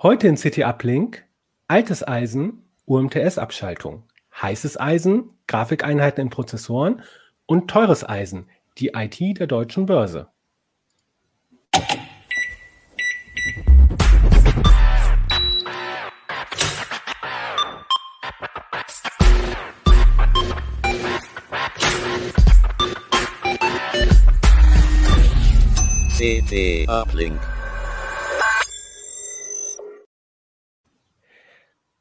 Heute in CT Uplink altes Eisen, UMTS-Abschaltung, heißes Eisen, Grafikeinheiten in Prozessoren und teures Eisen, die IT der deutschen Börse. CT Uplink.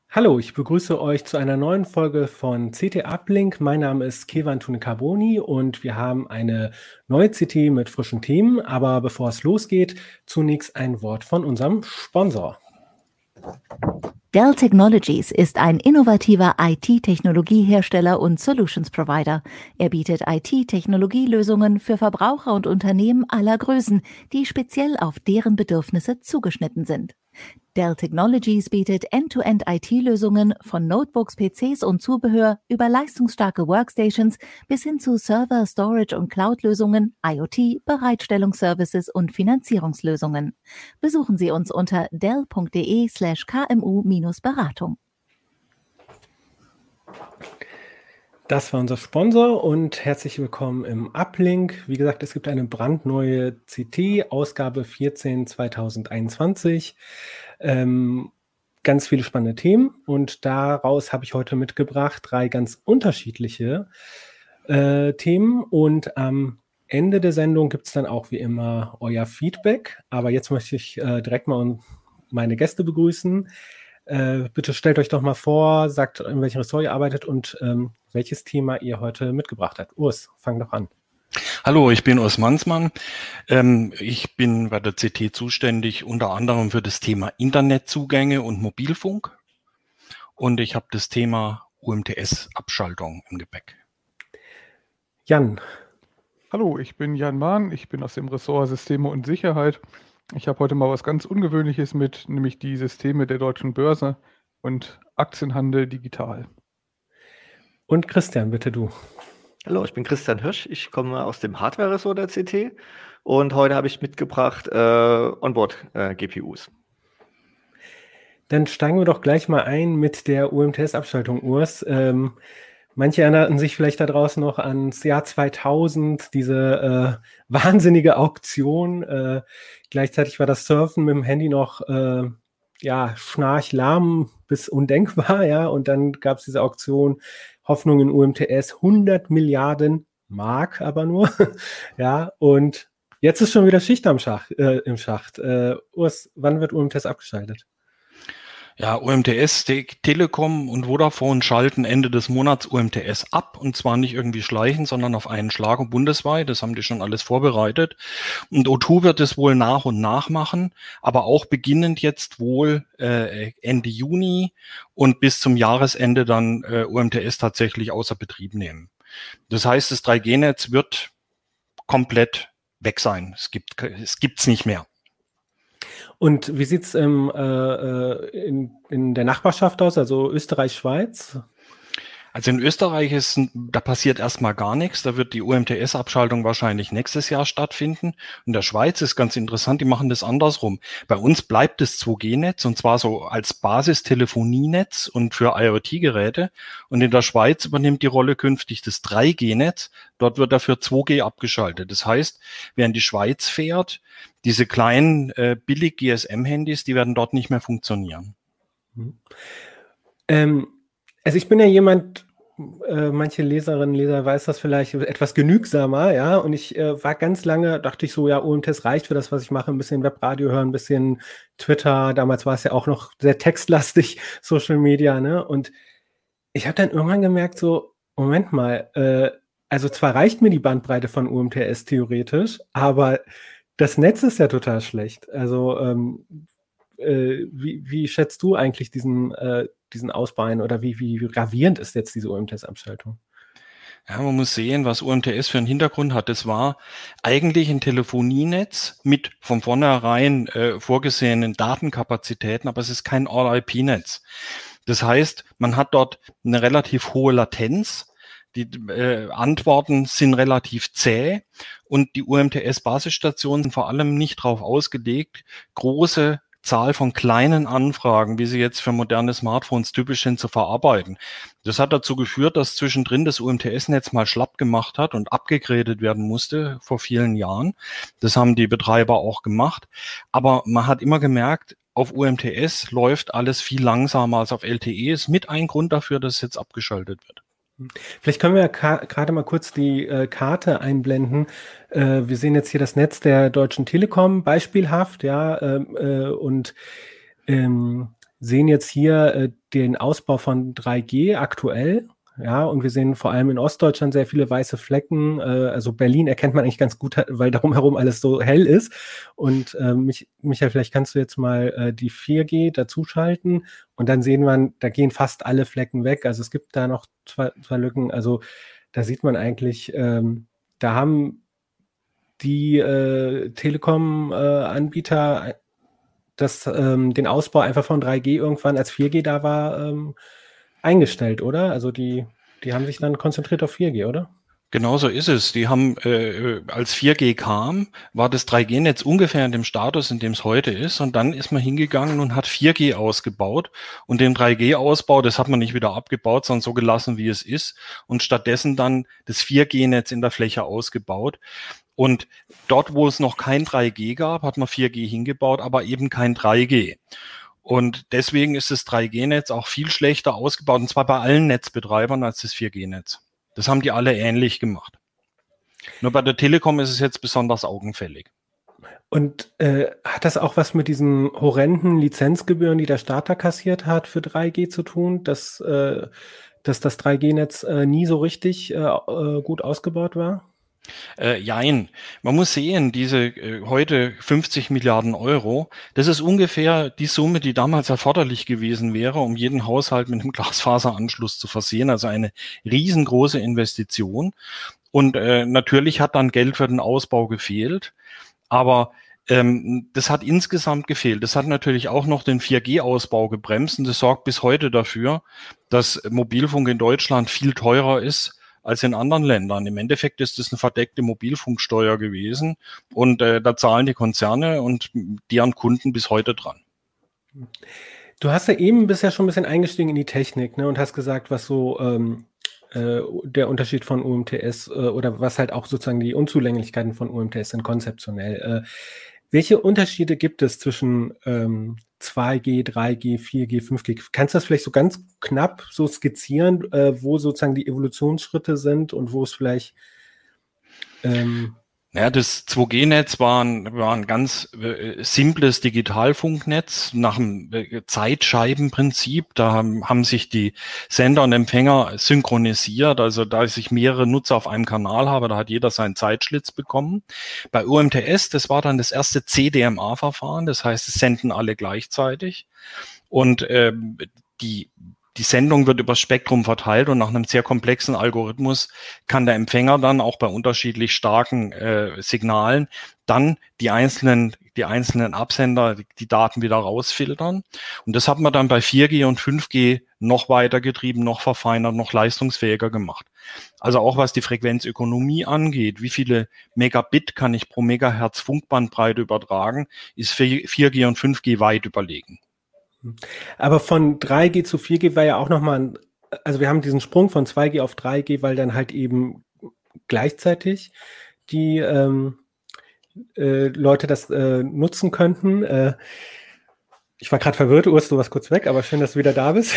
Hallo, ich begrüße euch zu einer neuen Folge von CT Uplink. Mein Name ist Kevan Carboni und wir haben eine neue CT mit frischen Themen. Aber bevor es losgeht, zunächst ein Wort von unserem Sponsor. Dell Technologies ist ein innovativer IT-Technologiehersteller und Solutions Provider. Er bietet IT-Technologielösungen für Verbraucher und Unternehmen aller Größen, die speziell auf deren Bedürfnisse zugeschnitten sind. Dell Technologies bietet End-to-End-IT-Lösungen von Notebooks, PCs und Zubehör über leistungsstarke Workstations bis hin zu Server, Storage und Cloud-Lösungen, IoT, Bereitstellungsservices und Finanzierungslösungen. Besuchen Sie uns unter dell.de/slash kmu-beratung. Das war unser Sponsor und herzlich willkommen im Uplink. Wie gesagt, es gibt eine brandneue CT, Ausgabe 14 2021 ähm, ganz viele spannende Themen und daraus habe ich heute mitgebracht drei ganz unterschiedliche äh, Themen und am Ende der Sendung gibt es dann auch wie immer euer Feedback. Aber jetzt möchte ich äh, direkt mal meine Gäste begrüßen. Äh, bitte stellt euch doch mal vor, sagt, in welchem Ressort ihr arbeitet und ähm, welches Thema ihr heute mitgebracht habt. Urs, fang doch an. Hallo, ich bin Urs Mansmann. Ähm, ich bin bei der CT zuständig unter anderem für das Thema Internetzugänge und Mobilfunk. Und ich habe das Thema UMTS-Abschaltung im Gepäck. Jan. Hallo, ich bin Jan Mahn. Ich bin aus dem Ressort Systeme und Sicherheit. Ich habe heute mal was ganz Ungewöhnliches mit, nämlich die Systeme der deutschen Börse und Aktienhandel digital. Und Christian, bitte du. Hallo, ich bin Christian Hirsch. Ich komme aus dem Hardware-Ressort der CT und heute habe ich mitgebracht äh, Onboard-GPUs. Äh, Dann steigen wir doch gleich mal ein mit der UMTS-Abschaltung, Urs. Ähm, manche erinnerten sich vielleicht da draußen noch ans Jahr 2000, diese äh, wahnsinnige Auktion. Äh, gleichzeitig war das Surfen mit dem Handy noch äh, ja, schnarchlahm bis undenkbar, ja, und dann gab es diese Auktion Hoffnung in UMTS 100 Milliarden Mark aber nur. ja, und jetzt ist schon wieder Schicht am Schach, äh, im Schacht. Äh, Urs, wann wird UMTS abgeschaltet? Ja, UMTS, Telekom und Vodafone schalten Ende des Monats UMTS ab und zwar nicht irgendwie schleichen, sondern auf einen Schlag und bundesweit. Das haben die schon alles vorbereitet. Und O2 wird es wohl nach und nach machen, aber auch beginnend jetzt wohl äh, Ende Juni und bis zum Jahresende dann äh, UMTS tatsächlich außer Betrieb nehmen. Das heißt, das 3G-Netz wird komplett weg sein. Es gibt es gibt's nicht mehr. Und wie sieht es äh, äh, in, in der Nachbarschaft aus, also Österreich, Schweiz? Also in Österreich ist, da passiert erstmal gar nichts. Da wird die UMTS-Abschaltung wahrscheinlich nächstes Jahr stattfinden. In der Schweiz ist ganz interessant, die machen das andersrum. Bei uns bleibt das 2G-Netz und zwar so als Basistelefonienetz und für IoT-Geräte. Und in der Schweiz übernimmt die Rolle künftig das 3G-Netz. Dort wird dafür 2G abgeschaltet. Das heißt, in die Schweiz fährt, diese kleinen äh, billig GSM-Handys, die werden dort nicht mehr funktionieren. Mhm. Ähm, also ich bin ja jemand, äh, manche Leserinnen, Leser weiß das vielleicht, etwas genügsamer, ja. Und ich äh, war ganz lange, dachte ich so, ja, OMTS reicht für das, was ich mache, ein bisschen Webradio hören, ein bisschen Twitter. Damals war es ja auch noch sehr textlastig, Social Media, ne? Und ich habe dann irgendwann gemerkt, so, Moment mal, äh, also zwar reicht mir die Bandbreite von UMTS theoretisch, aber das Netz ist ja total schlecht. Also ähm, äh, wie, wie, schätzt du eigentlich diesen, äh, diesen Ausbau ein oder wie, wie gravierend ist jetzt diese UMTS-Abschaltung? Ja, man muss sehen, was UMTS für einen Hintergrund hat. Das war eigentlich ein Telefonienetz mit von vornherein äh, vorgesehenen Datenkapazitäten, aber es ist kein All-IP-Netz. Das heißt, man hat dort eine relativ hohe Latenz. Die äh, Antworten sind relativ zäh und die UMTS-Basisstationen sind vor allem nicht darauf ausgelegt, große Zahl von kleinen Anfragen, wie sie jetzt für moderne Smartphones typisch sind, zu verarbeiten. Das hat dazu geführt, dass zwischendrin das UMTS-Netz mal schlapp gemacht hat und abgegradet werden musste vor vielen Jahren. Das haben die Betreiber auch gemacht. Aber man hat immer gemerkt, auf UMTS läuft alles viel langsamer als auf LTE. Ist mit ein Grund dafür, dass es jetzt abgeschaltet wird. Vielleicht können wir gerade mal kurz die äh, Karte einblenden. Äh, wir sehen jetzt hier das Netz der Deutschen Telekom beispielhaft, ja, ähm, äh, und ähm, sehen jetzt hier äh, den Ausbau von 3G aktuell. Ja, und wir sehen vor allem in Ostdeutschland sehr viele weiße Flecken. Äh, also Berlin erkennt man eigentlich ganz gut, weil darum herum alles so hell ist. Und äh, mich, Michael, vielleicht kannst du jetzt mal äh, die 4G dazuschalten und dann sehen wir, da gehen fast alle Flecken weg. Also es gibt da noch zwei, zwei Lücken. Also da sieht man eigentlich, ähm, da haben die äh, Telekom-Anbieter äh, das, ähm, den Ausbau einfach von 3G irgendwann, als 4G da war, ähm, eingestellt, oder? Also die, die haben sich dann konzentriert auf 4G, oder? Genauso ist es. Die haben, äh, als 4G kam, war das 3G-Netz ungefähr in dem Status, in dem es heute ist. Und dann ist man hingegangen und hat 4G ausgebaut. Und den 3G-Ausbau, das hat man nicht wieder abgebaut, sondern so gelassen, wie es ist. Und stattdessen dann das 4G-Netz in der Fläche ausgebaut. Und dort, wo es noch kein 3G gab, hat man 4G hingebaut, aber eben kein 3G. Und deswegen ist das 3G-Netz auch viel schlechter ausgebaut, und zwar bei allen Netzbetreibern als das 4G-Netz. Das haben die alle ähnlich gemacht. Nur bei der Telekom ist es jetzt besonders augenfällig. Und äh, hat das auch was mit diesen horrenden Lizenzgebühren, die der Starter kassiert hat, für 3G zu tun, dass, äh, dass das 3G-Netz äh, nie so richtig äh, äh, gut ausgebaut war? Äh, jein. Man muss sehen, diese äh, heute 50 Milliarden Euro, das ist ungefähr die Summe, die damals erforderlich gewesen wäre, um jeden Haushalt mit einem Glasfaseranschluss zu versehen. Also eine riesengroße Investition. Und äh, natürlich hat dann Geld für den Ausbau gefehlt. Aber ähm, das hat insgesamt gefehlt. Das hat natürlich auch noch den 4G-Ausbau gebremst und das sorgt bis heute dafür, dass Mobilfunk in Deutschland viel teurer ist als in anderen Ländern. Im Endeffekt ist es eine verdeckte Mobilfunksteuer gewesen und äh, da zahlen die Konzerne und deren Kunden bis heute dran. Du hast ja eben bisher schon ein bisschen eingestiegen in die Technik ne, und hast gesagt, was so ähm, äh, der Unterschied von UMTS äh, oder was halt auch sozusagen die Unzulänglichkeiten von UMTS sind konzeptionell. Äh, welche Unterschiede gibt es zwischen ähm, 2G, 3G, 4G, 5G? Kannst du das vielleicht so ganz knapp so skizzieren, äh, wo sozusagen die Evolutionsschritte sind und wo es vielleicht ähm, ja, das 2G-Netz war ein, war ein ganz äh, simples Digitalfunknetz nach dem äh, Zeitscheibenprinzip. Da haben, haben sich die Sender und Empfänger synchronisiert. Also da ich mehrere Nutzer auf einem Kanal habe, da hat jeder seinen Zeitschlitz bekommen. Bei UMTS, das war dann das erste CDMA-Verfahren. Das heißt, es senden alle gleichzeitig. Und ähm, die die Sendung wird über Spektrum verteilt und nach einem sehr komplexen Algorithmus kann der Empfänger dann auch bei unterschiedlich starken äh, Signalen dann die einzelnen, die einzelnen Absender, die, die Daten wieder rausfiltern. Und das hat man dann bei 4G und 5G noch weitergetrieben, noch verfeinert, noch leistungsfähiger gemacht. Also auch was die Frequenzökonomie angeht, wie viele Megabit kann ich pro Megahertz Funkbandbreite übertragen, ist 4G und 5G weit überlegen. Aber von 3G zu 4G war ja auch nochmal ein, also wir haben diesen Sprung von 2G auf 3G, weil dann halt eben gleichzeitig die ähm, äh, Leute das äh, nutzen könnten. Äh, ich war gerade verwirrt, Urs, du warst kurz weg, aber schön, dass du wieder da bist.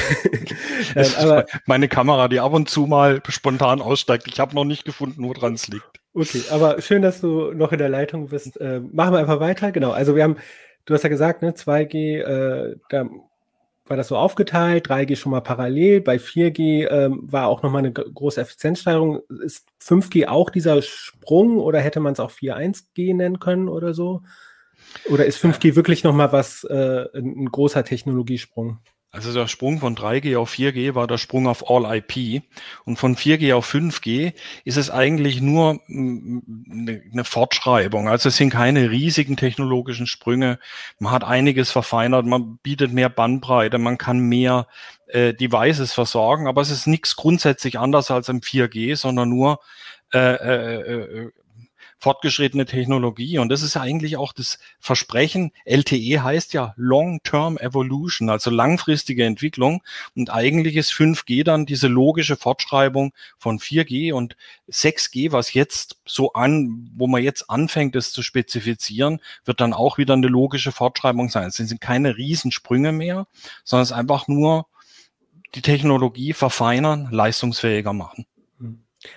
äh, aber, meine Kamera, die ab und zu mal spontan aussteigt. Ich habe noch nicht gefunden, woran es liegt. Okay, aber schön, dass du noch in der Leitung bist. Äh, machen wir einfach weiter. Genau, also wir haben Du hast ja gesagt, ne, 2G, äh, da war das so aufgeteilt, 3G schon mal parallel, bei 4G ähm, war auch nochmal eine große Effizienzsteigerung. Ist 5G auch dieser Sprung oder hätte man es auch 4.1G nennen können oder so? Oder ist 5G wirklich nochmal was, äh, ein großer Technologiesprung? Also der Sprung von 3G auf 4G war der Sprung auf All IP und von 4G auf 5G ist es eigentlich nur eine Fortschreibung. Also es sind keine riesigen technologischen Sprünge. Man hat einiges verfeinert, man bietet mehr Bandbreite, man kann mehr äh, Devices versorgen, aber es ist nichts grundsätzlich anders als im 4G, sondern nur äh, äh, äh fortgeschrittene Technologie. Und das ist ja eigentlich auch das Versprechen. LTE heißt ja Long-Term Evolution, also langfristige Entwicklung. Und eigentlich ist 5G dann diese logische Fortschreibung von 4G und 6G, was jetzt so an, wo man jetzt anfängt, es zu spezifizieren, wird dann auch wieder eine logische Fortschreibung sein. Es sind keine Riesensprünge mehr, sondern es ist einfach nur die Technologie verfeinern, leistungsfähiger machen.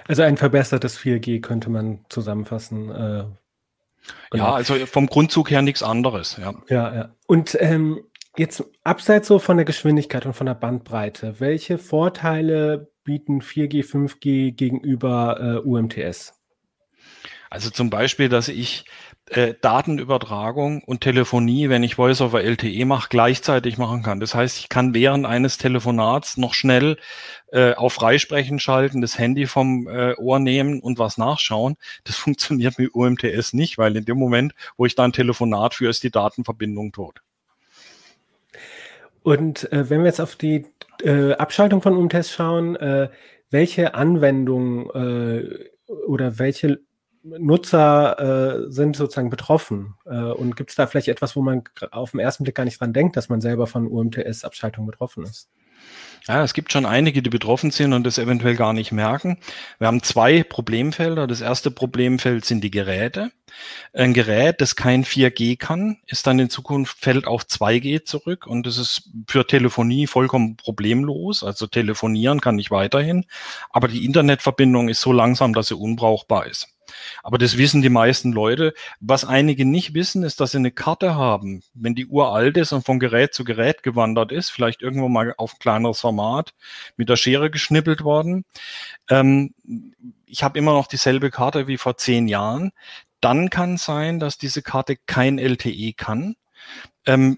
Also ein verbessertes 4G könnte man zusammenfassen. Äh, genau. Ja, also vom Grundzug her nichts anderes. Ja, ja. ja. Und ähm, jetzt abseits so von der Geschwindigkeit und von der Bandbreite, welche Vorteile bieten 4G, 5G gegenüber äh, UMTS? Also zum Beispiel, dass ich äh, Datenübertragung und Telefonie, wenn ich Voice over LTE mache, gleichzeitig machen kann. Das heißt, ich kann während eines Telefonats noch schnell äh, auf Freisprechen schalten, das Handy vom äh, Ohr nehmen und was nachschauen. Das funktioniert mit UMTS nicht, weil in dem Moment, wo ich da ein Telefonat führe, ist die Datenverbindung tot. Und äh, wenn wir jetzt auf die äh, Abschaltung von UMTS schauen, äh, welche Anwendungen äh, oder welche Nutzer äh, sind sozusagen betroffen? Äh, und gibt es da vielleicht etwas, wo man auf den ersten Blick gar nicht dran denkt, dass man selber von UMTS-Abschaltung betroffen ist? Ja, es gibt schon einige, die betroffen sind und das eventuell gar nicht merken. Wir haben zwei Problemfelder. Das erste Problemfeld sind die Geräte. Ein Gerät, das kein 4G kann, ist dann in Zukunft fällt auf 2G zurück und das ist für Telefonie vollkommen problemlos. Also telefonieren kann ich weiterhin, aber die Internetverbindung ist so langsam, dass sie unbrauchbar ist. Aber das wissen die meisten Leute. Was einige nicht wissen, ist, dass sie eine Karte haben. Wenn die Uhr alt ist und von Gerät zu Gerät gewandert ist, vielleicht irgendwo mal auf ein kleineres Format mit der Schere geschnippelt worden. Ähm, ich habe immer noch dieselbe Karte wie vor zehn Jahren. Dann kann sein, dass diese Karte kein LTE kann. Ähm,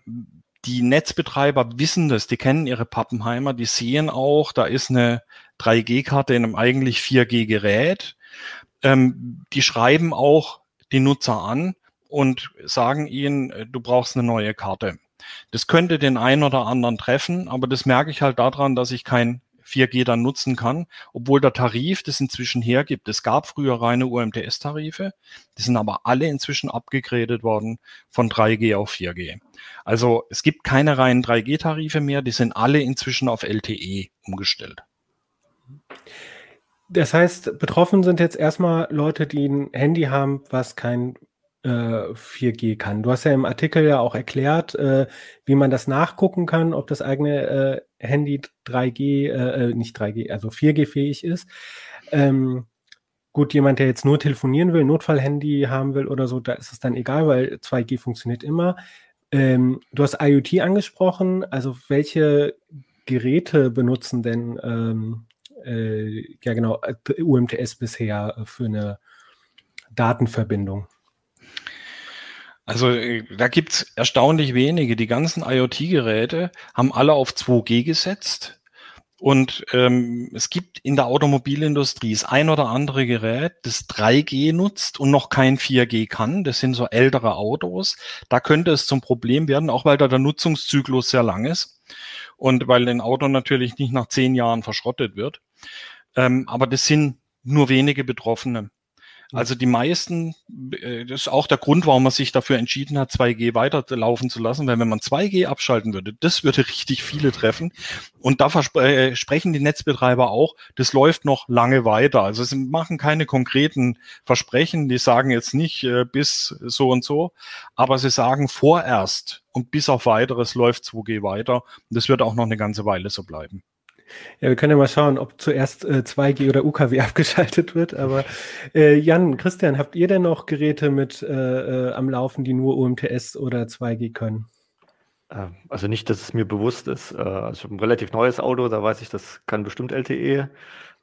die Netzbetreiber wissen das, die kennen ihre Pappenheimer, die sehen auch, da ist eine 3G-Karte in einem eigentlich 4G-Gerät ähm, die schreiben auch die Nutzer an und sagen ihnen, äh, du brauchst eine neue Karte. Das könnte den einen oder anderen treffen, aber das merke ich halt daran, dass ich kein 4G dann nutzen kann, obwohl der Tarif das inzwischen hergibt. Es gab früher reine UMTS-Tarife, die sind aber alle inzwischen abgegradet worden von 3G auf 4G. Also es gibt keine reinen 3G-Tarife mehr, die sind alle inzwischen auf LTE umgestellt. Das heißt, betroffen sind jetzt erstmal Leute, die ein Handy haben, was kein äh, 4G kann. Du hast ja im Artikel ja auch erklärt, äh, wie man das nachgucken kann, ob das eigene äh, Handy 3G, äh, äh, nicht 3G, also 4G-fähig ist. Ähm, gut, jemand, der jetzt nur telefonieren will, Notfallhandy haben will oder so, da ist es dann egal, weil 2G funktioniert immer. Ähm, du hast IoT angesprochen, also welche Geräte benutzen denn ähm, äh, ja genau, äh, UMTS bisher äh, für eine Datenverbindung? Also äh, da gibt's erstaunlich wenige. Die ganzen IoT-Geräte haben alle auf 2G gesetzt. Und ähm, es gibt in der Automobilindustrie das ein oder andere Gerät, das 3G nutzt und noch kein 4G kann. Das sind so ältere Autos. Da könnte es zum Problem werden, auch weil da der Nutzungszyklus sehr lang ist und weil ein Auto natürlich nicht nach zehn Jahren verschrottet wird. Ähm, aber das sind nur wenige Betroffene. Also die meisten, äh, das ist auch der Grund, warum man sich dafür entschieden hat, 2G weiterlaufen zu lassen, weil wenn man 2G abschalten würde, das würde richtig viele treffen. Und da äh, sprechen die Netzbetreiber auch, das läuft noch lange weiter. Also sie machen keine konkreten Versprechen, die sagen jetzt nicht äh, bis so und so, aber sie sagen vorerst und bis auf weiteres läuft 2G weiter. Und das wird auch noch eine ganze Weile so bleiben. Ja, wir können ja mal schauen, ob zuerst äh, 2G oder UKW abgeschaltet wird. Aber äh, Jan, Christian, habt ihr denn noch Geräte mit äh, äh am Laufen, die nur UMTS oder 2G können? Äh, also nicht, dass es mir bewusst ist. Äh, also ich habe ein relativ neues Auto, da weiß ich, das kann bestimmt LTE.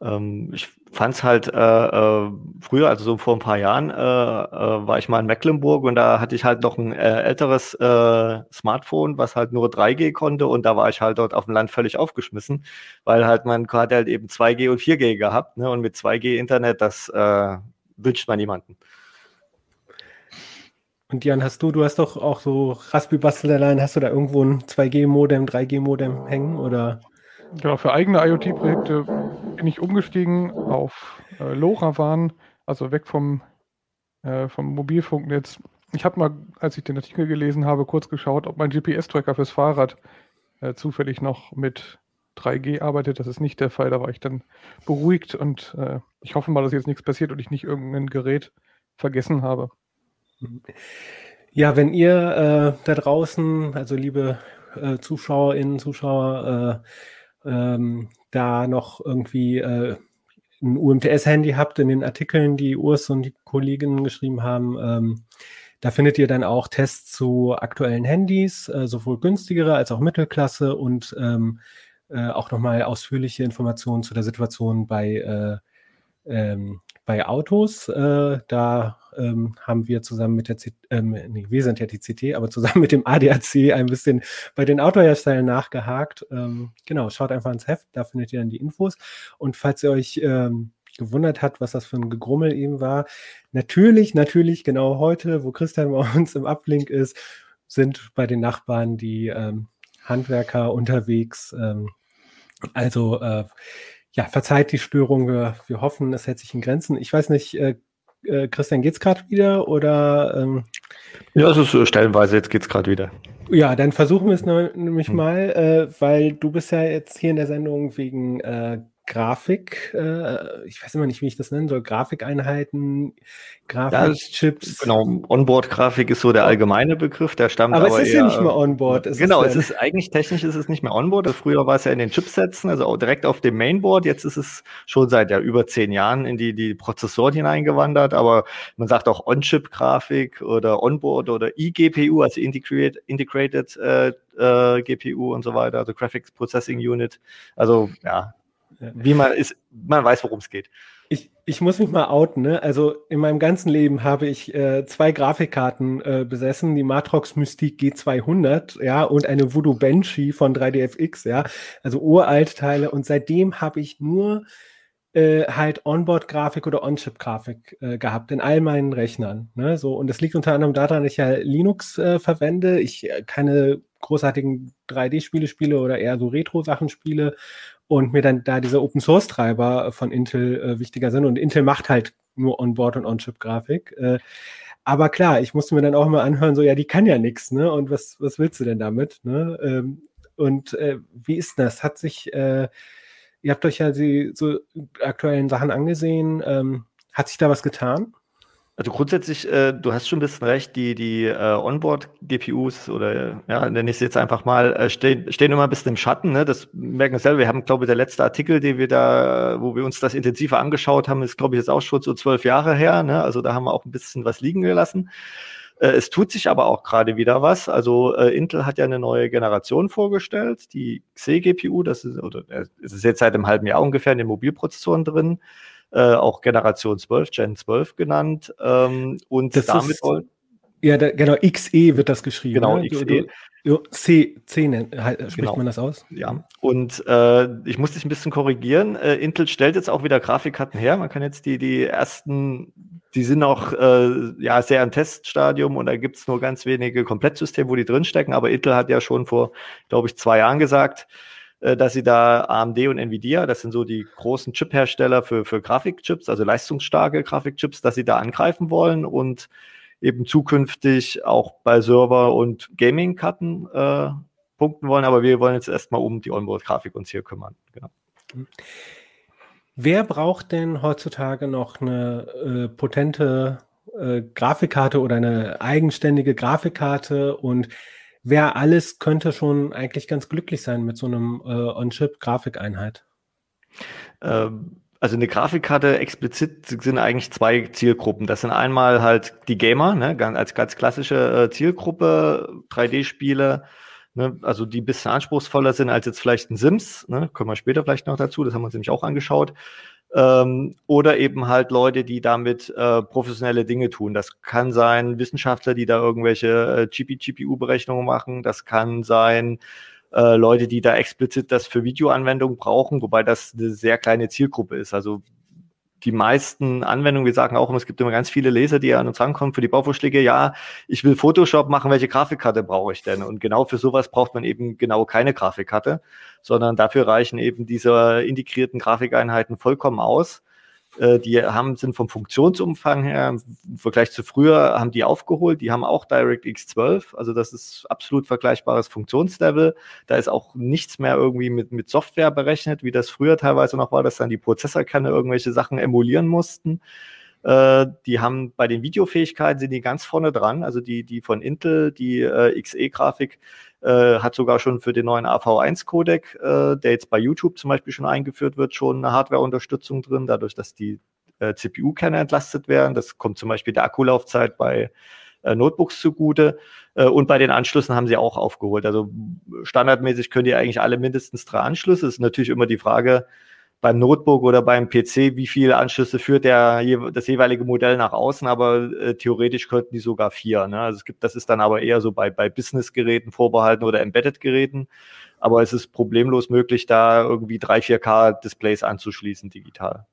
Ähm, ich fand es halt äh, äh, früher, also so vor ein paar Jahren, äh, äh, war ich mal in Mecklenburg und da hatte ich halt noch ein äh, älteres äh, Smartphone, was halt nur 3G konnte und da war ich halt dort auf dem Land völlig aufgeschmissen, weil halt man hat halt eben 2G und 4G gehabt ne? und mit 2G Internet, das äh, wünscht man niemanden. Und Jan, hast du, du hast doch auch so Raspberry-Basteleien, hast du da irgendwo ein 2G-Modem, 3G-Modem hängen oder? Genau, für eigene IoT-Projekte bin ich umgestiegen auf äh, LoRaWAN, also weg vom, äh, vom Mobilfunknetz. Ich habe mal, als ich den Artikel gelesen habe, kurz geschaut, ob mein GPS-Tracker fürs Fahrrad äh, zufällig noch mit 3G arbeitet. Das ist nicht der Fall. Da war ich dann beruhigt und äh, ich hoffe mal, dass jetzt nichts passiert und ich nicht irgendein Gerät vergessen habe. Ja, wenn ihr äh, da draußen, also liebe äh, Zuschauerinnen, Zuschauer, äh, ähm, da noch irgendwie äh, ein UMTS-Handy habt in den Artikeln, die Urs und die Kolleginnen geschrieben haben, ähm, da findet ihr dann auch Tests zu aktuellen Handys, äh, sowohl günstigere als auch Mittelklasse und ähm, äh, auch nochmal ausführliche Informationen zu der Situation bei, äh, ähm, bei Autos. Äh, da ähm, haben wir zusammen mit der C ähm, nee, wir sind ja die CT, aber zusammen mit dem ADAC ein bisschen bei den Autoherstellern nachgehakt. Ähm, genau, schaut einfach ins Heft, da findet ihr dann die Infos. Und falls ihr euch ähm, gewundert habt, was das für ein Gegrummel eben war, natürlich, natürlich, genau heute, wo Christian bei uns im Ablink ist, sind bei den Nachbarn die ähm, Handwerker unterwegs. Ähm, also äh, ja, verzeiht die Störung. Wir, wir hoffen, es hält sich in Grenzen. Ich weiß nicht, äh, äh, Christian, geht's gerade wieder oder? Ähm, ja, es ist stellenweise, jetzt geht's gerade wieder. Ja, dann versuchen wir es nämlich hm. mal, äh, weil du bist ja jetzt hier in der Sendung wegen äh, Grafik, äh, ich weiß immer nicht, wie ich das nennen soll, Grafikeinheiten, Grafikchips. Ja, genau, Onboard-Grafik ist so der allgemeine Begriff, der stammt aber, aber es ist eher, ja nicht mehr Onboard. Es genau, ist es ist eigentlich technisch ist es nicht mehr Onboard. Früher war es ja in den Chipsätzen, also direkt auf dem Mainboard. Jetzt ist es schon seit ja über zehn Jahren in die, die Prozessoren hineingewandert, aber man sagt auch On-Chip-Grafik oder Onboard oder eGPU, also Integrated, Integrated äh, äh, GPU und so weiter, also Graphics Processing Unit. Also ja, wie man ist, man weiß, worum es geht. Ich, ich muss mich mal outen, ne? Also in meinem ganzen Leben habe ich äh, zwei Grafikkarten äh, besessen, die Matrox Mystique G200, ja, und eine Voodoo Banshee von 3DFX, ja, also Uraltteile. Und seitdem habe ich nur äh, halt Onboard-Grafik oder On-Chip-Grafik äh, gehabt in all meinen Rechnern. Ne? So, und das liegt unter anderem daran, dass ich ja Linux äh, verwende. Ich äh, keine großartigen 3D-Spiele spiele oder eher so Retro-Sachen spiele und mir dann da diese Open Source Treiber von Intel äh, wichtiger sind. Und Intel macht halt nur On-Board und On-Chip-Grafik. Äh, aber klar, ich musste mir dann auch immer anhören, so ja, die kann ja nichts, ne? Und was, was willst du denn damit? Ne? Ähm, und äh, wie ist das? Hat sich, äh, ihr habt euch ja die so aktuellen Sachen angesehen, ähm, hat sich da was getan? Also grundsätzlich, äh, du hast schon ein bisschen recht, die, die äh, Onboard-GPUs oder ja, nenne ich es jetzt einfach mal, äh, stehen, stehen immer ein bisschen im Schatten. Ne? Das merken wir selber. Wir haben, glaube ich, der letzte Artikel, den wir da, wo wir uns das intensiver angeschaut haben, ist, glaube ich, jetzt auch schon so zwölf Jahre her. Ne? Also da haben wir auch ein bisschen was liegen gelassen. Äh, es tut sich aber auch gerade wieder was. Also äh, Intel hat ja eine neue Generation vorgestellt, die Xe-GPU, das ist, oder äh, es ist jetzt seit einem halben Jahr ungefähr in den Mobilprozessoren drin äh, auch Generation 12, Gen 12 genannt. Ähm, und das damit ist, Ja, da, genau, XE wird das geschrieben. Genau, ne? XE. Du, du, C, C nennt, halt, spricht genau. man das aus? Ja, und äh, ich muss dich ein bisschen korrigieren. Äh, Intel stellt jetzt auch wieder Grafikkarten her. Man kann jetzt die, die ersten, die sind noch äh, ja, sehr im Teststadium und da gibt es nur ganz wenige Komplettsysteme, wo die drinstecken. Aber Intel hat ja schon vor, glaube ich, zwei Jahren gesagt, äh, dass sie da AMD und Nvidia, das sind so die großen Chip-Hersteller für, für Grafikchips, also leistungsstarke Grafikchips, dass sie da angreifen wollen und eben zukünftig auch bei Server- und Gaming-Karten äh, punkten wollen. Aber wir wollen jetzt erstmal um die Onboard-Grafik uns hier kümmern. Genau. Wer braucht denn heutzutage noch eine äh, potente äh, Grafikkarte oder eine eigenständige Grafikkarte und wer alles könnte schon eigentlich ganz glücklich sein mit so einem äh, On-Chip-Grafikeinheit. Ähm, also eine Grafikkarte explizit sind eigentlich zwei Zielgruppen. Das sind einmal halt die Gamer, ne, als ganz klassische äh, Zielgruppe, 3D-Spiele, ne, also die ein bisschen anspruchsvoller sind als jetzt vielleicht ein Sims, ne, kommen wir später vielleicht noch dazu, das haben wir uns nämlich auch angeschaut. Ähm, oder eben halt Leute, die damit äh, professionelle Dinge tun. Das kann sein Wissenschaftler, die da irgendwelche äh, GPU-Berechnungen machen. Das kann sein äh, Leute, die da explizit das für Videoanwendungen brauchen, wobei das eine sehr kleine Zielgruppe ist. Also die meisten Anwendungen, wir sagen auch immer, es gibt immer ganz viele Leser, die an uns rankommen für die Bauvorschläge, ja, ich will Photoshop machen, welche Grafikkarte brauche ich denn? Und genau für sowas braucht man eben genau keine Grafikkarte, sondern dafür reichen eben diese integrierten Grafikeinheiten vollkommen aus. Äh, die haben, sind vom Funktionsumfang her im Vergleich zu früher, haben die aufgeholt. Die haben auch DirectX 12. Also das ist absolut vergleichbares Funktionslevel. Da ist auch nichts mehr irgendwie mit, mit Software berechnet, wie das früher teilweise noch war, dass dann die Prozessorkerne irgendwelche Sachen emulieren mussten. Äh, die haben bei den Videofähigkeiten sind die ganz vorne dran. Also die, die von Intel, die äh, XE-Grafik, äh, hat sogar schon für den neuen AV1-Codec, äh, der jetzt bei YouTube zum Beispiel schon eingeführt wird, schon eine Hardware-Unterstützung drin, dadurch, dass die äh, CPU-Kerne entlastet werden. Das kommt zum Beispiel der Akkulaufzeit bei äh, Notebooks zugute. Äh, und bei den Anschlüssen haben sie auch aufgeholt. Also standardmäßig können die eigentlich alle mindestens drei Anschlüsse. Ist natürlich immer die Frage, beim Notebook oder beim PC, wie viele Anschlüsse führt der, das jeweilige Modell nach außen, aber äh, theoretisch könnten die sogar vier. Ne? Also es gibt, das ist dann aber eher so bei, bei Business-Geräten vorbehalten oder Embedded-Geräten. Aber es ist problemlos möglich, da irgendwie drei, 4K-Displays anzuschließen digital.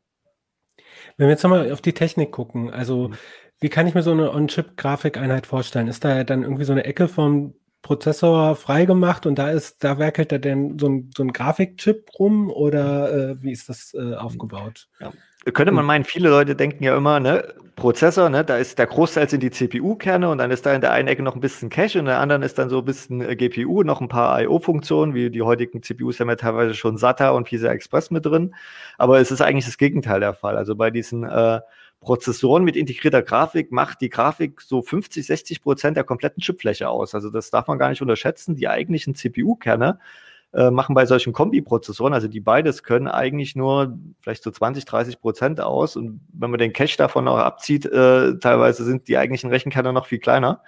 Wenn wir jetzt nochmal auf die Technik gucken, also mhm. wie kann ich mir so eine On-Chip-Grafikeinheit vorstellen? Ist da dann irgendwie so eine Ecke vom Prozessor freigemacht und da ist, da werkelt da denn so ein, so ein Grafikchip rum oder äh, wie ist das äh, aufgebaut? Ja. Könnte man meinen, viele Leute denken ja immer, ne, Prozessor, ne, da ist der Großteil sind die CPU-Kerne und dann ist da in der einen Ecke noch ein bisschen Cache und in der anderen ist dann so ein bisschen äh, GPU, noch ein paar I.O.-Funktionen, wie die heutigen CPUs haben ja teilweise schon SATA und PCI Express mit drin. Aber es ist eigentlich das Gegenteil der Fall. Also bei diesen äh, Prozessoren mit integrierter Grafik macht die Grafik so 50, 60 Prozent der kompletten Chipfläche aus. Also das darf man gar nicht unterschätzen. Die eigentlichen CPU-Kerne äh, machen bei solchen Kombi-Prozessoren, also die beides können, eigentlich nur vielleicht so 20, 30 Prozent aus. Und wenn man den Cache davon noch abzieht, äh, teilweise sind die eigentlichen Rechenkerne noch viel kleiner.